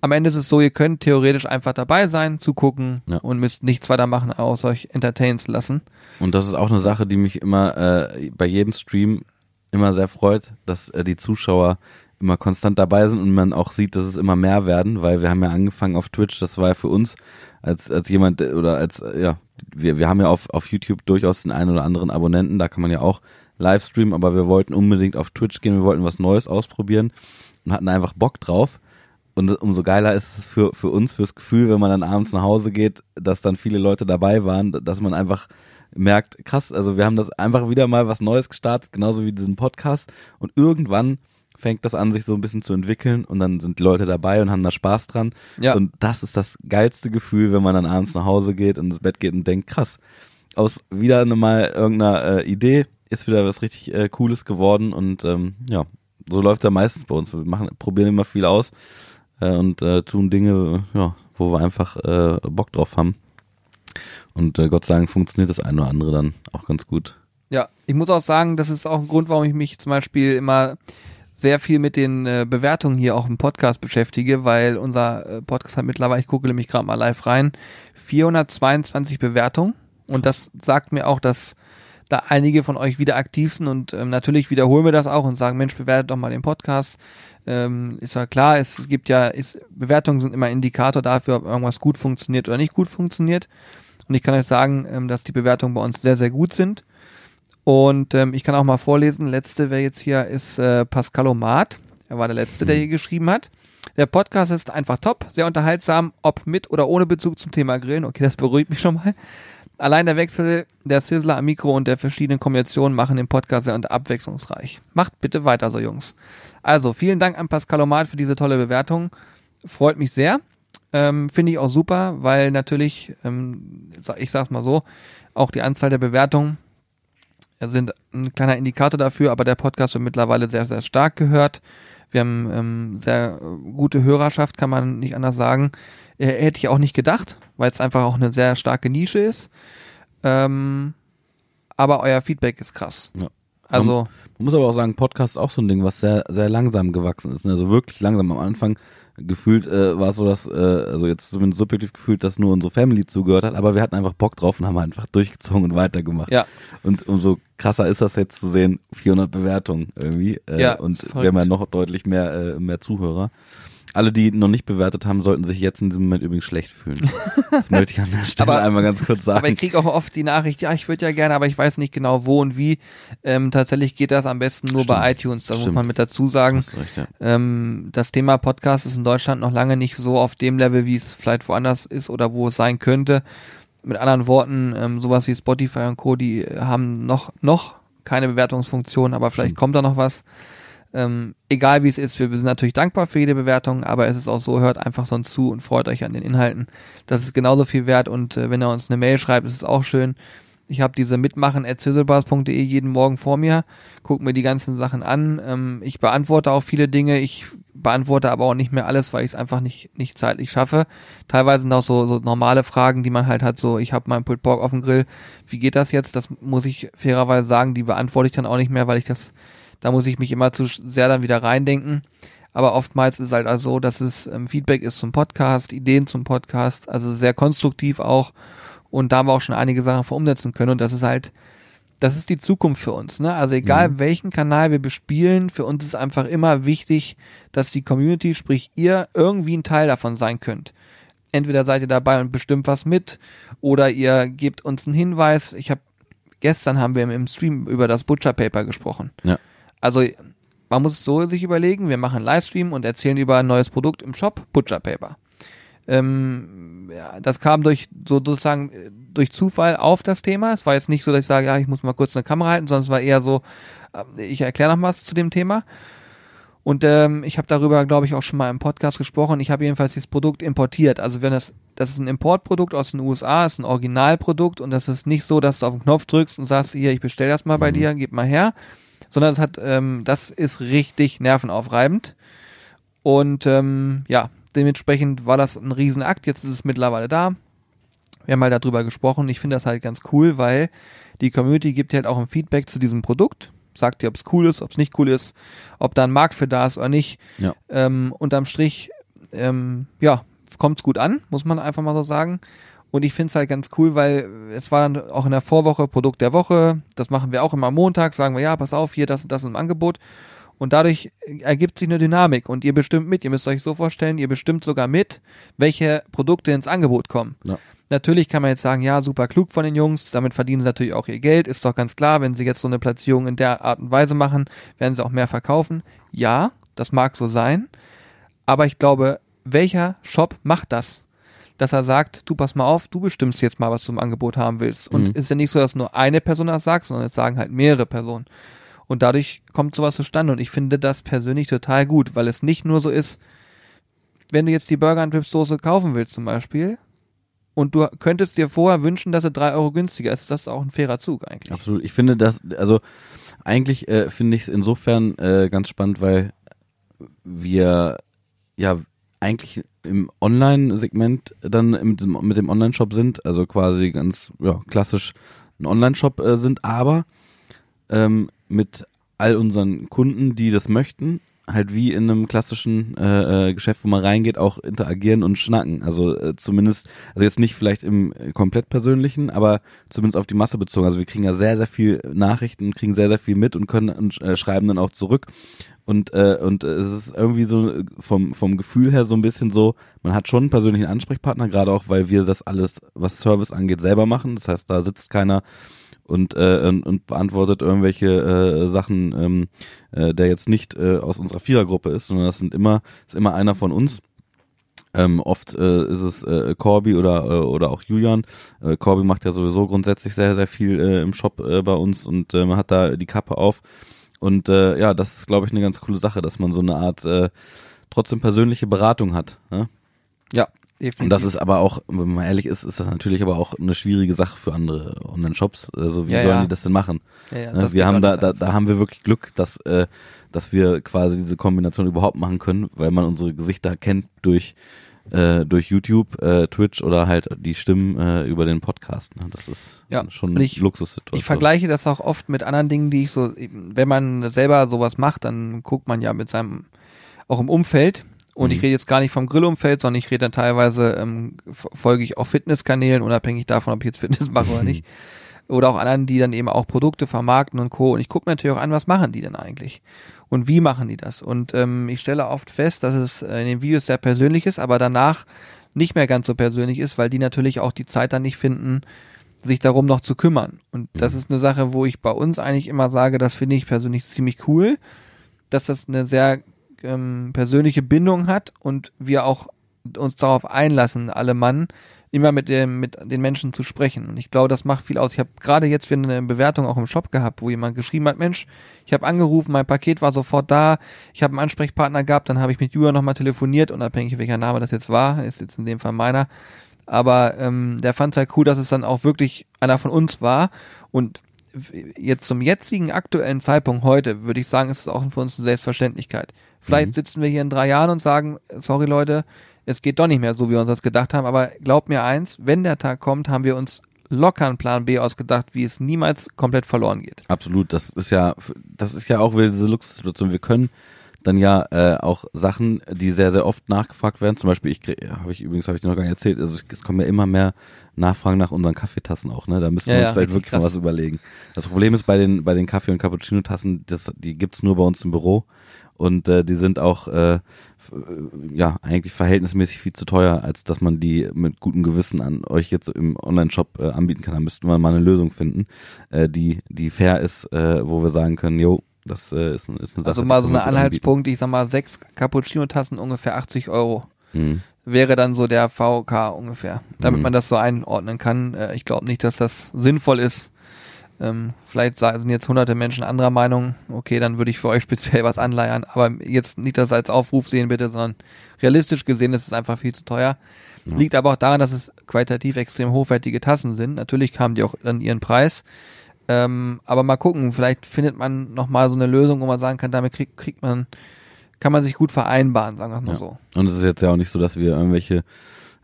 Am Ende ist es so, ihr könnt theoretisch einfach dabei sein, zugucken Ja. und müsst nichts weiter machen, außer euch entertainen zu lassen. Und das ist auch eine Sache, die mich immer äh, bei jedem Stream immer sehr freut, dass äh, die Zuschauer immer konstant dabei sind und man auch sieht, dass es immer mehr werden, weil wir haben ja angefangen auf Twitch, das war ja für uns als als jemand äh, oder als äh, ja, wir wir haben ja auf auf YouTube durchaus den einen oder anderen Abonnenten, da kann man ja auch live streamen, aber wir wollten unbedingt auf Twitch gehen, wir wollten was Neues ausprobieren und hatten einfach Bock drauf und umso geiler ist es für, für uns, fürs Gefühl, wenn man dann abends nach Hause geht, dass dann viele Leute dabei waren, dass man einfach merkt, krass, also wir haben das einfach wieder mal was Neues gestartet, genauso wie diesen Podcast. Und irgendwann fängt das an, sich so ein bisschen zu entwickeln und dann sind die Leute dabei und haben da Spaß dran. Ja. Und das ist das geilste Gefühl, wenn man dann abends nach Hause geht und ins Bett geht und denkt, krass, aus wieder eine mal irgendeiner äh, Idee ist wieder was richtig äh, Cooles geworden und ähm, ja, so läuft ja meistens bei uns. Wir machen, probieren immer viel aus äh, und äh, tun Dinge, ja, wo wir einfach äh, Bock drauf haben. Und äh, Gott sei Dank funktioniert das eine oder andere dann auch ganz gut. Ja, ich muss auch sagen, das ist auch ein Grund, warum ich mich zum Beispiel immer sehr viel mit den äh, Bewertungen hier auch im Podcast beschäftige, weil unser äh, Podcast hat mittlerweile, ich gucke nämlich gerade mal live rein, 422 Bewertungen. Und das sagt mir auch, dass da einige von euch wieder aktiv sind und ähm, natürlich wiederholen wir das auch und sagen, Mensch, bewertet doch mal den Podcast. Ähm, ist ja klar, es gibt ja, ist, Bewertungen sind immer Indikator dafür, ob irgendwas gut funktioniert oder nicht gut funktioniert. Und ich kann euch sagen, ähm, dass die Bewertungen bei uns sehr, sehr gut sind. Und ähm, ich kann auch mal vorlesen, letzte, wer jetzt hier ist, äh, Pascal Omat. Er war der Letzte, der hier geschrieben hat. Der Podcast ist einfach top, sehr unterhaltsam, ob mit oder ohne Bezug zum Thema Grillen. Okay, das beruhigt mich schon mal. Allein der Wechsel der Sizzler am Mikro und der verschiedenen Kombinationen machen den Podcast sehr abwechslungsreich. Macht bitte weiter so, Jungs. Also, vielen Dank an Pascal Omat für diese tolle Bewertung. Freut mich sehr. Ähm, Finde ich auch super, weil natürlich, ähm, ich sag's mal so, auch die Anzahl der Bewertungen sind ein kleiner Indikator dafür, aber der Podcast wird mittlerweile sehr, sehr stark gehört. Wir haben ähm, sehr gute Hörerschaft, kann man nicht anders sagen. Äh, hätte ich auch nicht gedacht, weil es einfach auch eine sehr starke Nische ist. Ähm, aber euer Feedback ist krass. Ja. Also. Man, man muss aber auch sagen, Podcast ist auch so ein Ding, was sehr, sehr langsam gewachsen ist. Ne? Also wirklich langsam. Am Anfang gefühlt äh, war es so, dass, äh, also jetzt zumindest subjektiv gefühlt, dass nur unsere Family zugehört hat, aber wir hatten einfach Bock drauf und haben einfach durchgezogen und weitergemacht. Ja. Und umso krasser ist das jetzt zu sehen, 400 Bewertungen irgendwie. Äh, Ja, und wir haben ja noch deutlich mehr, äh, mehr Zuhörer. Alle, die noch nicht bewertet haben, sollten sich jetzt in diesem Moment übrigens schlecht fühlen. Das möchte ich an der Stelle Aber- einmal ganz kurz sagen. Aber ich kriege auch oft die Nachricht, ja, ich würde ja gerne, aber ich weiß nicht genau wo und wie. Ähm, tatsächlich geht das am besten nur bei Stimmt. iTunes, das muss man mit dazu sagen. Du recht, ja. Ähm, das Thema Podcast ist in Deutschland noch lange nicht so auf dem Level, wie es vielleicht woanders ist oder wo es sein könnte. Mit anderen Worten, ähm, sowas wie Spotify und Co., die haben noch, noch keine Bewertungsfunktion, aber vielleicht Stimmt. kommt da noch was. Ähm, egal wie es ist, wir sind natürlich dankbar für jede Bewertung, aber es ist auch so, hört einfach sonst zu und freut euch an den Inhalten. Das ist genauso viel wert und äh, wenn ihr uns eine Mail schreibt, ist es auch schön. Ich habe diese mitmachen at jeden Morgen vor mir, gucke mir die ganzen Sachen an. Ähm, ich beantworte auch viele Dinge. Ich beantworte aber auch nicht mehr alles, weil ich es einfach nicht, nicht zeitlich schaffe. Teilweise sind auch so, so normale Fragen, die man halt hat, so ich habe meinen Pulled Pork auf dem Grill. Wie geht das jetzt? Das muss ich fairerweise sagen, die beantworte ich dann auch nicht mehr, weil ich das, da muss ich mich immer zu sehr dann wieder reindenken. Aber oftmals ist es halt also so, dass es ähm, Feedback ist zum Podcast, Ideen zum Podcast, also sehr konstruktiv auch. Und da haben wir auch schon einige Sachen verumsetzen können. Und das ist halt, das ist die Zukunft für uns. Ne? Also egal Mhm. welchen Kanal wir bespielen, für uns ist einfach immer wichtig, dass die Community, sprich ihr, irgendwie ein Teil davon sein könnt. Entweder seid ihr dabei und bestimmt was mit, oder ihr gebt uns einen Hinweis. Ich habe gestern haben wir im- im Stream über das Butcher Paper gesprochen. Ja. Also man muss es so sich überlegen, wir machen einen Livestream und erzählen über ein neues Produkt im Shop, Butcher Paper. Ähm, ja, das kam durch so sozusagen äh, durch Zufall auf das Thema. Es war jetzt nicht so, dass ich sage, ja, ich muss mal kurz eine Kamera halten, sondern es war eher so, äh, ich erkläre noch was zu dem Thema. Und ähm, ich habe darüber, glaube ich, auch schon mal im Podcast gesprochen. Ich habe jedenfalls dieses Produkt importiert. Also wenn das, das ist ein Importprodukt aus den USA, ist ein Originalprodukt und das ist nicht so, dass du auf den Knopf drückst und sagst, hier, ich bestell das mal bei Mhm. dir, gib mal her, sondern es hat, ähm, das ist richtig nervenaufreibend. Und ähm, ja, dementsprechend war das ein Riesenakt. Jetzt ist es mittlerweile da. Wir haben halt darüber gesprochen. Ich finde das halt ganz cool, weil die Community gibt halt auch ein Feedback zu diesem Produkt. Sagt dir, ob es cool ist, ob es nicht cool ist, ob da ein Markt für da ist oder nicht. Ja. Ähm, unterm Strich, ähm, ja, kommt es gut an, muss man einfach mal so sagen. Und ich finde es halt ganz cool, weil es war dann auch in der Vorwoche Produkt der Woche. Das machen wir auch immer Montag, sagen wir, ja, pass auf, hier, das und das im Angebot. Und dadurch ergibt sich eine Dynamik und ihr bestimmt mit. Ihr müsst euch so vorstellen, ihr bestimmt sogar mit, welche Produkte ins Angebot kommen. Ja. Natürlich kann man jetzt sagen, ja, super klug von den Jungs, damit verdienen sie natürlich auch ihr Geld, ist doch ganz klar, wenn sie jetzt so eine Platzierung in der Art und Weise machen, werden sie auch mehr verkaufen. Ja, das mag so sein, aber ich glaube, welcher Shop macht das? Dass er sagt, du pass mal auf, du bestimmst jetzt mal, was du im Angebot haben willst. Und Mhm. es ist ja nicht so, dass nur eine Person das sagt, sondern es sagen halt mehrere Personen. Und dadurch kommt sowas zustande. Und ich finde das persönlich total gut, weil es nicht nur so ist, wenn du jetzt die Burger and Ribs Soße kaufen willst zum Beispiel und du könntest dir vorher wünschen, dass sie drei Euro günstiger ist, ist das auch ein fairer Zug eigentlich. Absolut. Ich finde das, also eigentlich äh, finde ich es insofern äh, ganz spannend, weil wir ja eigentlich im Online-Segment dann mit dem, mit dem Online-Shop sind, also quasi ganz ja, klassisch ein Online-Shop äh, sind, aber ähm, mit all unseren Kunden, die das möchten, halt wie in einem klassischen äh, äh, Geschäft, wo man reingeht, auch interagieren und schnacken. Also äh, zumindest, also jetzt nicht vielleicht im äh, komplett persönlichen, aber zumindest auf die Masse bezogen. Also wir kriegen ja sehr, sehr viel Nachrichten, kriegen sehr, sehr viel mit und können und äh, schreiben dann auch zurück. Und äh, und äh, es ist irgendwie so vom vom Gefühl her so ein bisschen so, man hat schon einen persönlichen Ansprechpartner, gerade auch weil wir das alles, was Service angeht, selber machen. Das heißt, da sitzt keiner und, äh, und, und beantwortet irgendwelche äh, Sachen, ähm, äh, der jetzt nicht äh, aus unserer Vierergruppe ist, sondern das sind immer, ist immer einer von uns. Ähm, oft äh, ist es äh, Corby oder äh, oder auch Julian. Äh, Corby macht ja sowieso grundsätzlich sehr sehr viel äh, im Shop äh, bei uns und äh, man hat da die Kappe auf und äh, ja, das ist glaube ich eine ganz coole Sache, dass man so eine Art äh, trotzdem persönliche Beratung hat. Ne? Ja, definitiv. Und das ist aber auch, wenn man ehrlich ist, ist das natürlich aber auch eine schwierige Sache für andere Online-Shops. Also wie Ja, sollen ja. die das denn machen? ja, ja, Ne, das wir haben da, da, da haben wir wirklich Glück, dass, äh, dass wir quasi diese Kombination überhaupt machen können, weil man unsere Gesichter kennt durch äh, durch YouTube, äh, Twitch oder halt die Stimmen äh, über den Podcast. Ne? Das ist Ja, schon ich- Luxussituation. Ich vergleiche das auch oft mit anderen Dingen, die ich so, wenn man selber sowas macht, dann guckt man ja mit seinem, auch im Umfeld. Und ich Mhm. rede jetzt gar nicht vom Grillumfeld, sondern ich rede dann teilweise, ähm, folge ich auch Fitnesskanälen, unabhängig davon, ob ich jetzt Fitness mache oder nicht. *laughs* Oder auch anderen, die dann eben auch Produkte vermarkten und Co. Und ich gucke mir natürlich auch an, was machen die denn eigentlich? Und wie machen die das? Und ähm, ich stelle oft fest, dass es in den Videos sehr persönlich ist, aber danach nicht mehr ganz so persönlich ist, weil die natürlich auch die Zeit dann nicht finden, sich darum noch zu kümmern. Und das Mhm. ist eine Sache, wo ich bei uns eigentlich immer sage, das finde ich persönlich ziemlich cool, dass das eine sehr ähm, persönliche Bindung hat und wir auch uns darauf einlassen, alle Mann, immer mit dem, mit den Menschen zu sprechen. Und ich glaube, das macht viel aus. Ich habe gerade jetzt wieder eine Bewertung auch im Shop gehabt, wo jemand geschrieben hat, Mensch, ich habe angerufen, mein Paket war sofort da, ich habe einen Ansprechpartner gehabt, dann habe ich mit Julia nochmal telefoniert, unabhängig welcher Name das jetzt war, ist jetzt in dem Fall meiner. Aber ähm, der fand halt cool, dass es dann auch wirklich einer von uns war. Und jetzt zum jetzigen aktuellen Zeitpunkt heute, würde ich sagen, ist es auch für uns eine Selbstverständlichkeit. Vielleicht Mhm. sitzen wir hier in drei Jahren und sagen, sorry Leute, es geht doch nicht mehr so, wie wir uns das gedacht haben. Aber glaubt mir eins, wenn der Tag kommt, haben wir uns locker einen Plan B ausgedacht, wie es niemals komplett verloren geht. Absolut, das ist ja, das ist ja auch wieder diese Luxussituation. Wir können dann ja äh, auch Sachen, die sehr, sehr oft nachgefragt werden. Zum Beispiel, ich habe ich übrigens, habe ich dir noch gar nicht erzählt, also es kommen ja immer mehr Nachfragen nach unseren Kaffeetassen auch, ne? Da müssen wir Ja, uns ja, vielleicht wirklich mal krass. was überlegen. Das Problem ist bei den, bei den Kaffee- und Cappuccino-Tassen, das, die gibt's nur bei uns im Büro. Und äh, die sind auch äh, äh, ja eigentlich verhältnismäßig viel zu teuer, als dass man die mit gutem Gewissen an euch jetzt im Online-Shop äh, anbieten kann. Da müssten wir mal eine Lösung finden, äh, die die fair ist, äh, wo wir sagen können, jo, das äh, ist, ein- ist eine Sache. Also mal so gut Anhaltspunkt, ich sag mal, sechs Cappuccino-Tassen ungefähr 80 Euro. anbieten. wäre dann so der VK ungefähr, damit Mhm. man das so einordnen kann. Äh, ich glaube nicht, dass das sinnvoll ist. Ähm, vielleicht sind jetzt hunderte Menschen anderer Meinung. Okay, dann würde ich für euch *laughs* speziell was anleiern. Aber jetzt nicht das als Aufruf sehen bitte, sondern realistisch gesehen ist es einfach viel zu teuer. Ja. Liegt aber auch daran, dass es qualitativ extrem hochwertige Tassen sind. Natürlich haben die auch dann ihren Preis. Ähm, aber mal gucken, vielleicht findet man nochmal so eine Lösung, wo man sagen kann, damit kriegt, kriegt man, kann man sich gut vereinbaren, sagen wir es mal Ja. so. Und es ist jetzt ja auch nicht so, dass wir irgendwelche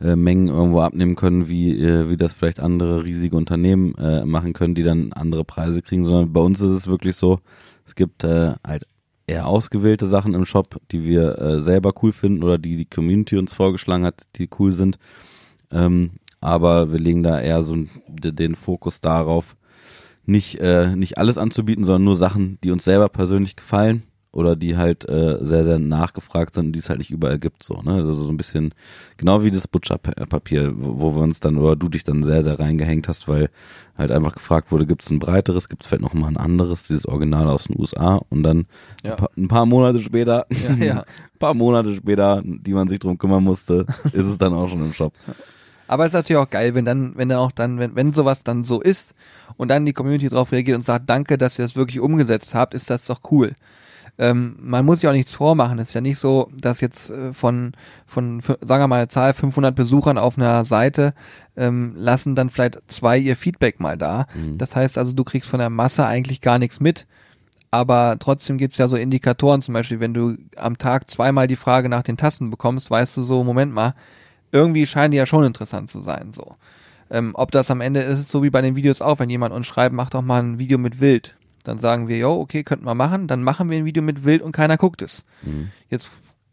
äh, Mengen irgendwo abnehmen können, wie, äh, wie das vielleicht andere riesige Unternehmen äh, machen können, die dann andere Preise kriegen, sondern bei uns ist es wirklich so, es gibt äh, halt eher ausgewählte Sachen im Shop, die wir äh, selber cool finden oder die die Community uns vorgeschlagen hat, die cool sind. Ähm, aber wir legen da eher so den Fokus darauf, nicht, äh, nicht alles anzubieten, sondern nur Sachen, die uns selber persönlich gefallen oder die halt äh, sehr, sehr nachgefragt sind, die es halt nicht überall gibt. So, ne? Also so ein bisschen, genau wie das Butcherpapier, wo, wo wir uns dann, oder du dich dann sehr, sehr reingehängt hast, weil halt einfach gefragt wurde, gibt es ein breiteres, gibt es vielleicht noch mal ein anderes, dieses Original aus den USA und dann Ja. ein, paar, ein paar Monate später, Ja, ja. *laughs* ein paar Monate später, die man sich drum kümmern musste, *laughs* ist es dann auch schon im Shop. Aber es ist natürlich auch geil, wenn dann, wenn dann auch dann, wenn, wenn sowas dann so ist und dann die Community darauf reagiert und sagt, danke, dass ihr das wirklich umgesetzt habt, ist das doch cool. Ähm, man muss ja auch nichts vormachen. Es ist ja nicht so, dass jetzt äh, von, von, sagen wir mal eine Zahl, 500 Besuchern auf einer Seite ähm, lassen dann vielleicht zwei ihr Feedback mal da. Das heißt also, du kriegst von der Masse eigentlich gar nichts mit. Aber trotzdem gibt's ja so Indikatoren, zum Beispiel, wenn du am Tag zweimal die Frage nach den Tasten bekommst, weißt du so, Moment mal, irgendwie scheinen die ja schon interessant zu sein. So. Ähm, ob das am Ende ist, es so wie bei den Videos auch, wenn jemand uns schreibt, mach doch mal ein Video mit Wild. Dann sagen wir, jo, okay, könnten wir machen, dann machen wir ein Video mit Wild und keiner guckt es. Jetzt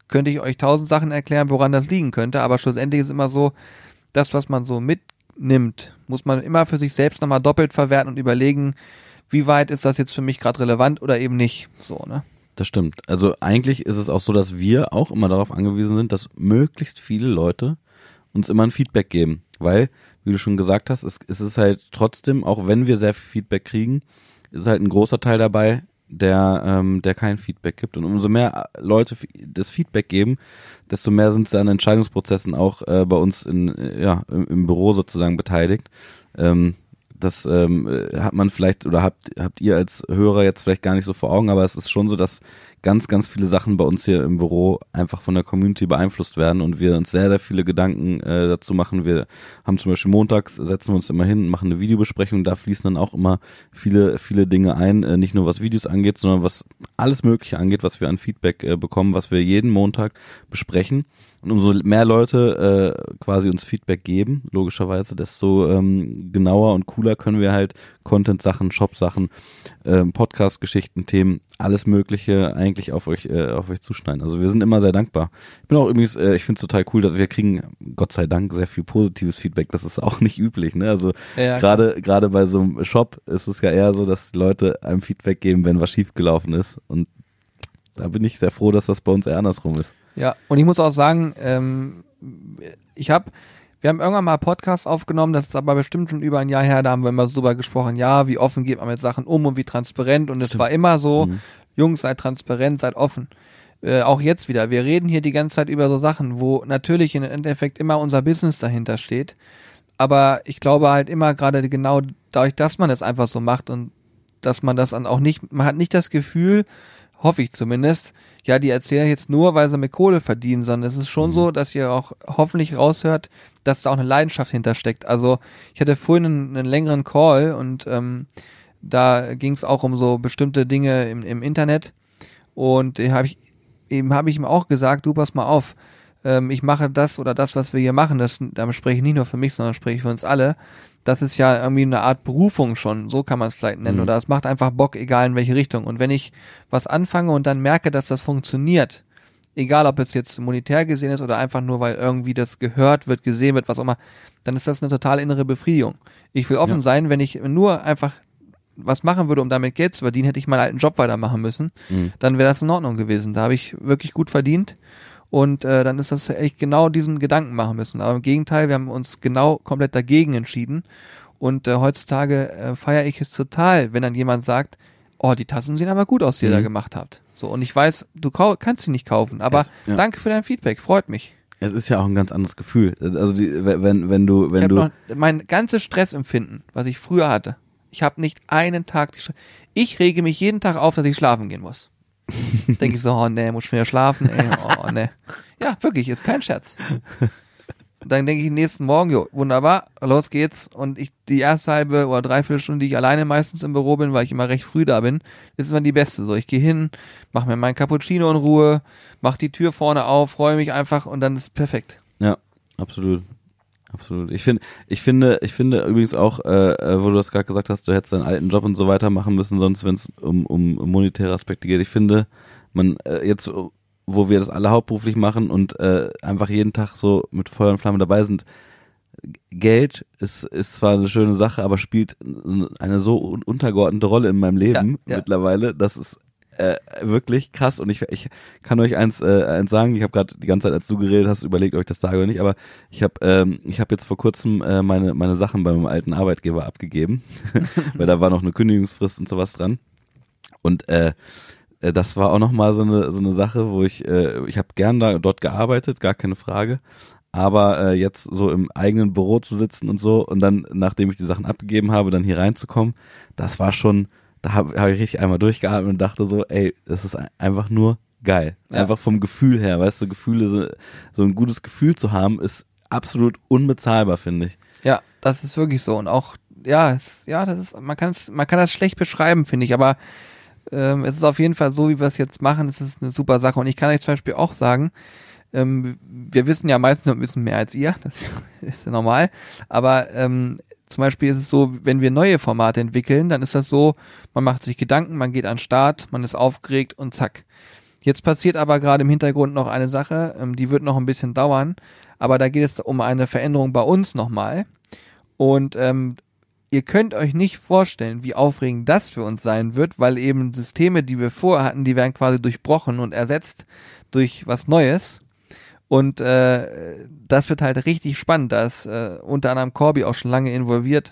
könnte ich euch tausend Sachen erklären, woran das liegen könnte, aber schlussendlich ist immer so, das, was man so mitnimmt, muss man immer für sich selbst nochmal doppelt verwerten und überlegen, wie weit ist das jetzt für mich gerade relevant oder eben nicht. So, ne? Das stimmt. Also eigentlich ist es auch so, dass wir auch immer darauf angewiesen sind, dass möglichst viele Leute uns immer ein Feedback geben. Weil, wie du schon gesagt hast, es, es ist halt trotzdem, auch wenn wir sehr viel Feedback kriegen, ist halt ein großer Teil dabei, der, ähm, der kein Feedback gibt. Und umso mehr Leute das Feedback geben, desto mehr sind sie an Entscheidungsprozessen auch äh, bei uns in, äh, ja, im, im Büro sozusagen beteiligt. Ähm, das ähm, äh, hat man vielleicht oder habt, habt ihr als Hörer jetzt vielleicht gar nicht so vor Augen, aber es ist schon so, dass ganz, ganz viele Sachen bei uns hier im Büro einfach von der Community beeinflusst werden und wir uns sehr, sehr viele Gedanken äh, dazu machen. Wir haben zum Beispiel montags, setzen wir uns immer hin, machen eine Videobesprechung, da fließen dann auch immer viele, viele Dinge ein, äh, nicht nur was Videos angeht, sondern was alles Mögliche angeht, was wir an Feedback äh, bekommen, was wir jeden Montag besprechen. Und umso mehr Leute äh, quasi uns Feedback geben, logischerweise, desto ähm, genauer und cooler können wir halt Content-Sachen, Shop-Sachen, ähm, Podcast-Geschichten, Themen, alles Mögliche eigentlich auf euch, äh, auf euch zuschneiden. Also wir sind immer sehr dankbar. Ich bin auch übrigens, äh, ich finde es total cool, dass wir kriegen, Gott sei Dank, sehr viel positives Feedback. Das ist auch *laughs* nicht üblich, ne? Also Ja, gerade gerade bei so einem Shop ist es ja eher so, dass Leute einem Feedback geben, wenn was schiefgelaufen ist. Und da bin ich sehr froh, dass das bei uns eher andersrum ist. Ja, und ich muss auch sagen, ähm, ich habe, wir haben irgendwann mal Podcasts aufgenommen, das ist aber bestimmt schon über ein Jahr her, da haben wir immer so drüber gesprochen, ja, wie offen geht man mit Sachen um und wie transparent und es war immer so, Mhm. Jungs, seid transparent, seid offen. Äh, auch jetzt wieder, wir reden hier die ganze Zeit über so Sachen, wo natürlich im Endeffekt immer unser Business dahinter steht, aber ich glaube halt immer gerade genau dadurch, dass man es einfach so macht und dass man das dann auch nicht, man hat nicht das Gefühl, hoffe ich zumindest, ja, die erzählen jetzt nur, weil sie mit Kohle verdienen, sondern es ist schon so, dass ihr auch hoffentlich raushört, dass da auch eine Leidenschaft hintersteckt. Also ich hatte vorhin einen, einen längeren Call und ähm, da ging es auch um so bestimmte Dinge im, im Internet und da habe ich eben habe ich ihm auch gesagt, du pass mal auf, ähm, ich mache das oder das, was wir hier machen, das, damit spreche ich nicht nur für mich, sondern spreche ich für uns alle. Das ist ja irgendwie eine Art Berufung schon, so kann man es vielleicht nennen. Mhm. Oder es macht einfach Bock, egal in welche Richtung. Und wenn ich was anfange und dann merke, dass das funktioniert, egal ob es jetzt monetär gesehen ist oder einfach nur, weil irgendwie das gehört wird, gesehen wird, was auch immer, dann ist das eine totale innere Befriedigung. Ich will offen Ja. sein, wenn ich nur einfach was machen würde, um damit Geld zu verdienen, hätte ich meinen alten Job weitermachen müssen Mhm. dann wäre das in Ordnung gewesen. Da habe ich wirklich gut verdient und äh, dann ist das echt genau diesen Gedanken machen müssen. Aber im Gegenteil, wir haben uns genau komplett dagegen entschieden und äh, heutzutage äh, feiere ich es total, wenn dann jemand sagt, oh, die Tassen sehen aber gut aus, die ihr Mhm. da gemacht habt. So, und ich weiß, du kannst sie nicht kaufen, aber Es- ja. danke für dein Feedback, freut mich. Es ist ja auch ein ganz anderes Gefühl. Also die, wenn, wenn du, ich wenn habe du. mein ganzes Stressempfinden, was ich früher hatte. Ich habe nicht einen Tag die Ich rege mich jeden Tag auf, dass ich schlafen gehen muss. Denke ich so, oh nee, muss schon wieder schlafen, ey, oh nee. Ja, wirklich, ist kein Scherz. Dann denke ich nächsten Morgen, jo, wunderbar, los geht's. Und ich die erste halbe oder dreiviertel Stunde, die ich alleine meistens im Büro bin, weil ich immer recht früh da bin, ist immer die beste. So, ich gehe hin, mache mir meinen Cappuccino in Ruhe, mach die Tür vorne auf, freue mich einfach und dann ist perfekt. Ja, absolut. Absolut. Ich finde, ich finde, ich finde übrigens auch, äh, äh, wo du das gerade gesagt hast, du hättest deinen alten Job und so weiter machen müssen, sonst wenn es um, um monetäre Aspekte geht. Ich finde, man äh, jetzt, wo wir das alle hauptberuflich machen und äh, einfach jeden Tag so mit Feuer und Flamme dabei sind, Geld ist, ist zwar eine schöne Sache, aber spielt eine so un- untergeordnete Rolle in meinem Leben Ja, ja. mittlerweile, dass es äh, wirklich krass. Und ich, ich kann euch eins, äh, eins sagen, ich habe gerade die ganze Zeit, als du geredet hast, überlegt, ob ich das sage oder nicht, aber ich habe ähm, hab jetzt vor kurzem äh, meine, meine Sachen bei meinem alten Arbeitgeber abgegeben, *laughs* weil da war noch eine Kündigungsfrist und sowas dran. Und äh, äh, das war auch nochmal so eine, so eine Sache, wo ich, äh, ich habe gern da dort gearbeitet, gar keine Frage. Aber äh, jetzt so im eigenen Büro zu sitzen und so und dann, nachdem ich die Sachen abgegeben habe, dann hier reinzukommen, das war schon, da habe hab ich richtig einmal durchgeatmet und dachte so, ey, das ist einfach nur geil. Ja. Einfach vom Gefühl her, weißt du, Gefühle, so, ein gutes Gefühl zu haben, ist absolut unbezahlbar, finde ich. Ja, das ist wirklich so. Und auch, ja, es, ja, das ist, man kann es, man kann das schlecht beschreiben, finde ich, aber ähm, es ist auf jeden Fall so, wie wir es jetzt machen, es ist eine super Sache. Und ich kann euch zum Beispiel auch sagen, ähm, wir wissen ja meistens noch ein bisschen mehr als ihr, das *laughs* ist ja normal, aber ähm, zum Beispiel ist es so, wenn wir neue Formate entwickeln, dann ist das so, man macht sich Gedanken, man geht an den Start, man ist aufgeregt und zack. Jetzt passiert aber gerade im Hintergrund noch eine Sache, ähm, die wird noch ein bisschen dauern, aber da geht es um eine Veränderung bei uns nochmal. Und ähm, ihr könnt euch nicht vorstellen, wie aufregend das für uns sein wird, weil eben Systeme, die wir vorher hatten, die werden quasi durchbrochen und ersetzt durch was Neues. Und äh, das wird halt richtig spannend. Da ist äh, unter anderem Corby auch schon lange involviert.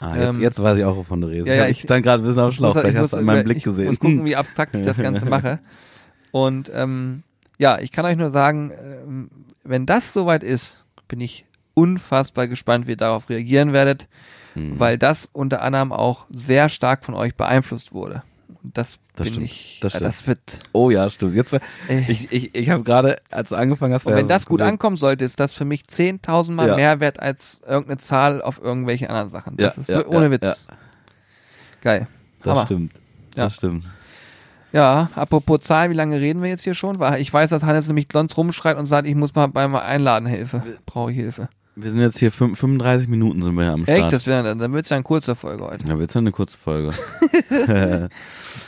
Ah, jetzt, Ähm, jetzt weiß ich auch, wovon du redest. ja, ja, ich ich- stand gerade ein bisschen auf Schlauch, muss- vielleicht ich hast du an meinem Blick ich gesehen. muss gucken, wie abstrakt ich das Ganze *laughs* mache. Und ähm, ja, ich kann euch nur sagen, ähm, wenn das soweit ist, bin ich unfassbar gespannt, wie ihr darauf reagieren werdet, Hm. weil das unter anderem auch sehr stark von euch beeinflusst wurde. Das, Das bin stimmt, ich, das stimmt. das wird. Oh ja, stimmt. Jetzt, Äh, ich, ich, ich habe gerade, als du angefangen hast, und wenn das gut ankommen sollte, ist das für mich 10.000 Mal Ja. mehr wert als irgendeine Zahl auf irgendwelche anderen Sachen. Das Ja, ist ohne Witz. Geil. Das Hammer. stimmt. Ja. Das stimmt. Ja, apropos Zahlen, wie lange reden wir jetzt hier schon? Ich weiß, dass Hannes nämlich Glons rumschreit und sagt, ich muss mal beim Einladen Hilfe. Brauche ich Hilfe. Wir sind jetzt hier fünf- 35 Minuten sind wir ja am Start. Echt? Das wär, dann wird's ja eine kurze Folge heute. Ja, wird's ja eine kurze Folge.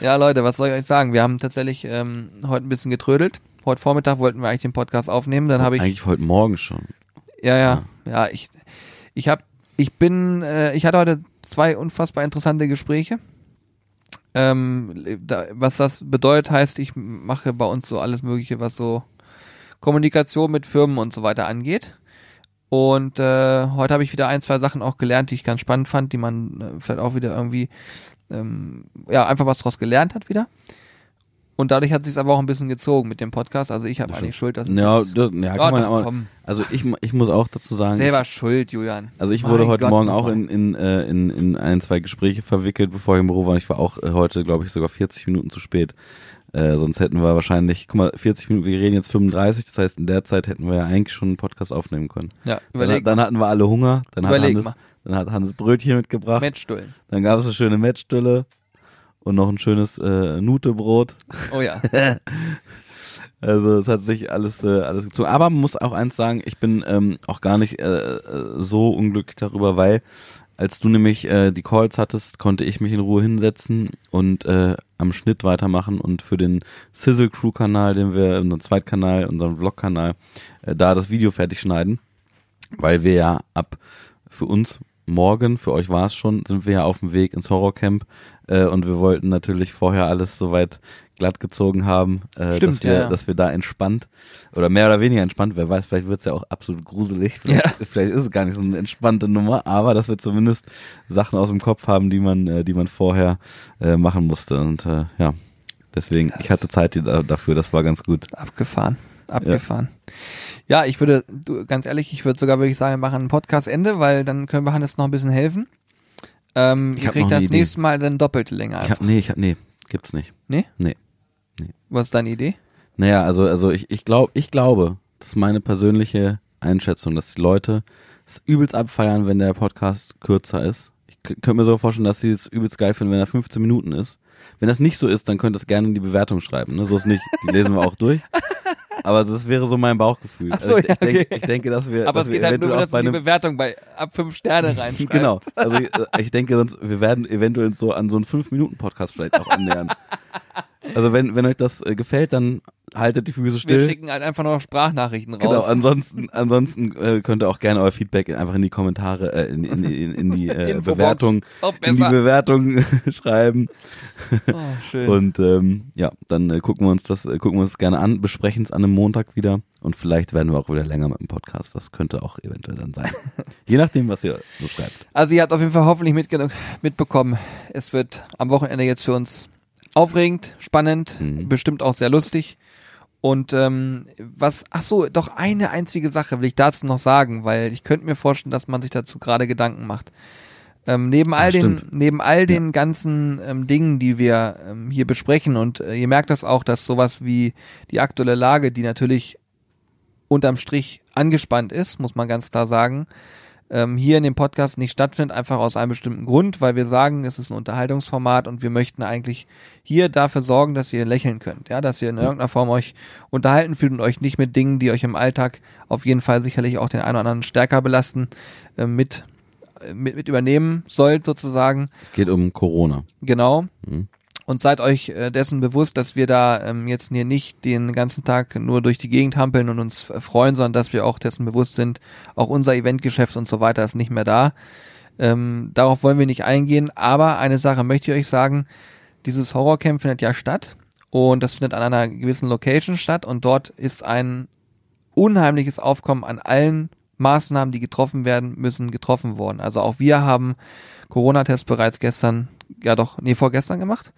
Ja, Leute, was soll ich euch sagen? Wir haben tatsächlich ähm, heute ein bisschen getrödelt. Heute Vormittag wollten wir eigentlich den Podcast aufnehmen. Dann habe ich Eigentlich heute Morgen schon. Ja, ja, ja, ich, ich hab, ich bin, äh, ich hatte heute zwei unfassbar interessante Gespräche. Ähm, da, was das bedeutet, heißt, ich mache bei uns so alles Mögliche, was so Kommunikation mit Firmen und so weiter angeht. Und äh, heute habe ich wieder ein, zwei Sachen auch gelernt, die ich ganz spannend fand, die man äh, vielleicht auch wieder irgendwie, ähm, ja, einfach was draus gelernt hat wieder. Und dadurch hat sich aber auch ein bisschen gezogen mit dem Podcast. Also ich habe eigentlich schuld, dass Ja, es- das, ja, kann man aber, also ich, ich muss auch dazu sagen, selber schuld, Julian. Also ich Mein wurde heute Gott, Morgen auch in, in, äh, in, in ein, zwei Gespräche verwickelt, bevor ich im Büro war. Ich war auch äh, heute, glaube ich, sogar 40 Minuten zu spät. Äh, sonst hätten wir wahrscheinlich, guck mal, 40 Minuten, wir reden jetzt 35, das heißt, in der Zeit hätten wir ja eigentlich schon einen Podcast aufnehmen können. Ja, Dann, überleg dann hatten wir alle Hunger, dann hat, Hannes, mal. dann hat Hannes Brötchen mitgebracht, Matchstullen. dann gab es eine schöne Mettstulle und noch ein schönes äh, Nutebrot. Oh ja. *laughs* Also es hat sich alles äh, alles gezogen. Aber man muss auch eins sagen, ich bin ähm, auch gar nicht äh, äh, so unglücklich darüber, weil als du nämlich äh, die Calls hattest, konnte ich mich in Ruhe hinsetzen und äh, am Schnitt weitermachen und für den Sizzle Crew Kanal, den wir, unseren Zweitkanal, unseren Vlog-Kanal, äh, da das Video fertig schneiden, weil wir ja ab für uns morgen, für euch war es schon, sind wir ja auf dem Weg ins Horrorcamp äh, und wir wollten natürlich vorher alles soweit glatt gezogen haben, äh, Stimmt, dass, wir, ja, ja. dass wir da entspannt oder mehr oder weniger entspannt, wer weiß, vielleicht wird's ja auch absolut gruselig, vielleicht, Ja. vielleicht ist es gar nicht so eine entspannte Nummer, aber dass wir zumindest Sachen aus dem Kopf haben, die man, äh, die man vorher äh, machen musste und äh, ja, deswegen, ich hatte Zeit da- dafür, das war ganz gut. Abgefahren. Abgefahren. Ja, ich würde, du, ganz ehrlich, ich würde sogar wirklich sagen, wir machen ein Podcast-Ende, weil dann können wir Hannes noch ein bisschen helfen. Ähm, Ich ihr kriegt das Idee. nächste Mal dann doppelte Länge Ich hab, nee, ich hab, nee, gibt's nicht. Nee? Nee. Was ist deine Idee? Naja, also, also ich, ich glaube, ich glaube, das ist meine persönliche Einschätzung, dass die Leute es übelst abfeiern, wenn der Podcast kürzer ist. Ich könnte mir so vorstellen, dass sie es übelst geil finden, wenn er 15 Minuten ist. Wenn das nicht so ist, dann könnt ihr es gerne in die Bewertung schreiben. Ne? So ist nicht, die lesen wir auch durch. *laughs* Aber das wäre so mein Bauchgefühl. So, also ich, ja, ich, denke, okay. ich denke, dass wir, Aber dass es wir geht halt nur, dass bei die Bewertung bei ab fünf Sterne reinschreibt. *laughs* Genau. Also ich, äh, ich denke, sonst wir werden eventuell so an so einen 5-Minuten-Podcast vielleicht auch annähern. *laughs* Also wenn, wenn euch das äh, gefällt, dann haltet die Füße Wir still. schicken halt einfach nur Sprachnachrichten raus. Genau, ansonsten, ansonsten äh, könnt ihr auch gerne euer Feedback einfach in die Kommentare, äh, in, in, in, in die äh. *laughs* Bewertung, in die. Bewertung *laughs* schreiben. Oh, schön. Und ähm, ja, dann äh, gucken wir uns das, äh, gucken wir uns gerne an, besprechen es an einem Montag wieder und vielleicht werden wir auch wieder länger mit dem Podcast. Das könnte auch eventuell dann sein. *laughs* Je nachdem, was ihr so schreibt. Also ihr habt auf jeden Fall hoffentlich mitbekommen, es wird am Wochenende jetzt für uns aufregend, spannend, Mhm. bestimmt auch sehr lustig. Und ähm, was, ach so, doch eine einzige Sache will ich dazu noch sagen, weil ich könnte mir vorstellen, dass man sich dazu gerade Gedanken macht. Ähm, neben all den, neben all den ganzen ähm, Dingen, die wir ähm, hier besprechen, und äh, ihr merkt das auch, dass sowas wie die aktuelle Lage, die natürlich unterm Strich angespannt ist, muss man ganz klar sagen, ähm, hier in dem Podcast nicht stattfindet, einfach aus einem bestimmten Grund, weil wir sagen, es ist ein Unterhaltungsformat und wir möchten eigentlich hier dafür sorgen, dass ihr lächeln könnt, ja, dass ihr in irgendeiner Form euch unterhalten fühlt und euch nicht mit Dingen, die euch im Alltag auf jeden Fall sicherlich auch den einen oder anderen stärker belasten, äh, mit, mit, mit übernehmen sollt sozusagen. Es geht um Corona. Genau. Mhm. Und seid euch äh, dessen bewusst, dass wir da ähm, jetzt hier nicht den ganzen Tag nur durch die Gegend hampeln und uns äh, freuen, sondern dass wir auch dessen bewusst sind, auch unser Eventgeschäft und so weiter ist nicht mehr da. Ähm, darauf wollen wir nicht eingehen, aber eine Sache möchte ich euch sagen, dieses Horrorcamp findet ja statt und das findet an einer gewissen Location statt und dort ist ein unheimliches Aufkommen an allen Maßnahmen, die getroffen werden müssen, getroffen worden. Also auch wir haben Corona-Test bereits gestern, ja doch, nee, vorgestern gemacht.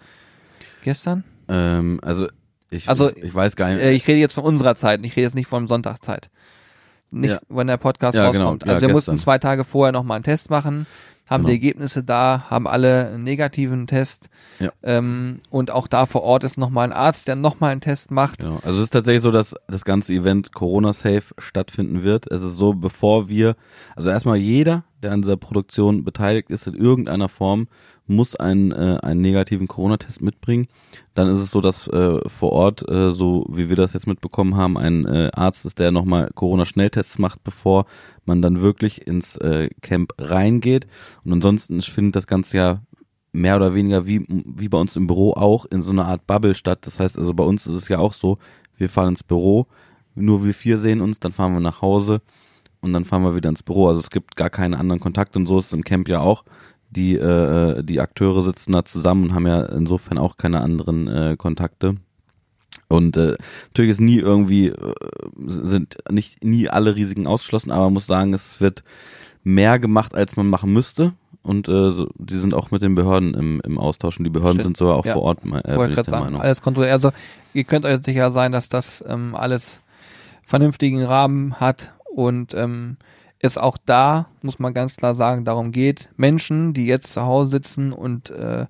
Gestern? Ähm, also ich, Also, ich, ich weiß gar nicht. Äh, ich rede jetzt von unserer Zeit, ich rede jetzt nicht von Sonntagszeit. Nicht, Ja. wenn der Podcast Ja, genau. rauskommt. Ja, also wir gestern. mussten zwei Tage vorher nochmal einen Test machen, haben Genau. die Ergebnisse da, haben alle einen negativen Test. Ja. Ähm, und auch da vor Ort ist nochmal ein Arzt, der nochmal einen Test macht. Genau. Also es ist tatsächlich so, dass das ganze Event Corona-safe stattfinden wird. Es ist so, bevor wir, also erstmal jeder, der an dieser Produktion beteiligt ist in irgendeiner Form, muss einen, äh, einen negativen Corona-Test mitbringen. Dann ist es so, dass äh, vor Ort, äh, so wie wir das jetzt mitbekommen haben, ein äh, Arzt ist, der nochmal Corona-Schnelltests macht, bevor man dann wirklich ins äh, Camp reingeht. Und ansonsten findet das Ganze ja mehr oder weniger wie, wie bei uns im Büro auch in so einer Art Bubble statt. Das heißt also bei uns ist es ja auch so, wir fahren ins Büro, nur wir vier sehen uns, dann fahren wir nach Hause und dann fahren wir wieder ins Büro. Also es gibt gar keine anderen Kontakte und so ist es im Camp ja auch. Die, äh, die Akteure sitzen da zusammen und haben ja insofern auch keine anderen äh, Kontakte. Und äh, natürlich ist nie irgendwie, äh, sind nicht nie alle Risiken ausgeschlossen, aber man muss sagen, es wird mehr gemacht, als man machen müsste. Und äh, so- die sind auch mit den Behörden im, im Austausch und die Behörden Stimmt. sind sogar auch Ja. vor Ort, äh, Wollte ich gerade sagen, Meinung. alles kontrolliert. Also ihr könnt euch sicher sein, dass das ähm, alles vernünftigen Rahmen hat und ähm, es auch da, muss man ganz klar sagen, darum geht, Menschen, die jetzt zu Hause sitzen und äh,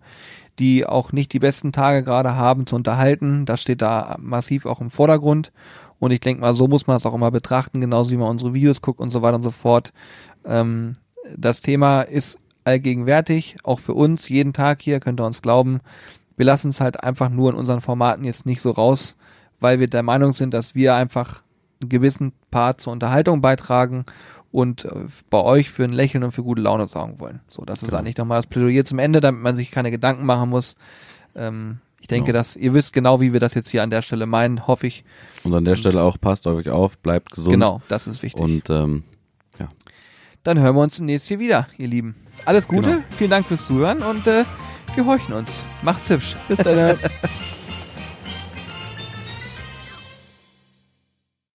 die auch nicht die besten Tage gerade haben, zu unterhalten. Das steht da massiv auch im Vordergrund. Und ich denke mal, so muss man es auch immer betrachten, genauso wie man unsere Videos guckt und so weiter und so fort. Ähm, das Thema ist allgegenwärtig, auch für uns, jeden Tag hier, könnt ihr uns glauben. Wir lassen es halt einfach nur in unseren Formaten jetzt nicht so raus, weil wir der Meinung sind, dass wir einfach einen gewissen Part zur Unterhaltung beitragen und äh, bei euch für ein Lächeln und für gute Laune sorgen wollen. So, das ist Genau. eigentlich nochmal das Plädoyer zum Ende, damit man sich keine Gedanken machen muss. Ähm, ich denke, Genau. dass ihr wisst genau, wie wir das jetzt hier an der Stelle meinen, hoffe ich. Und an der Stelle auch, passt auf euch auf, bleibt gesund. Genau, das ist wichtig. Und ähm, Dann hören wir uns demnächst hier wieder, ihr Lieben. Alles Gute, Genau. vielen Dank fürs Zuhören und äh, wir horchen uns. Macht's hübsch. Bis dann. *laughs*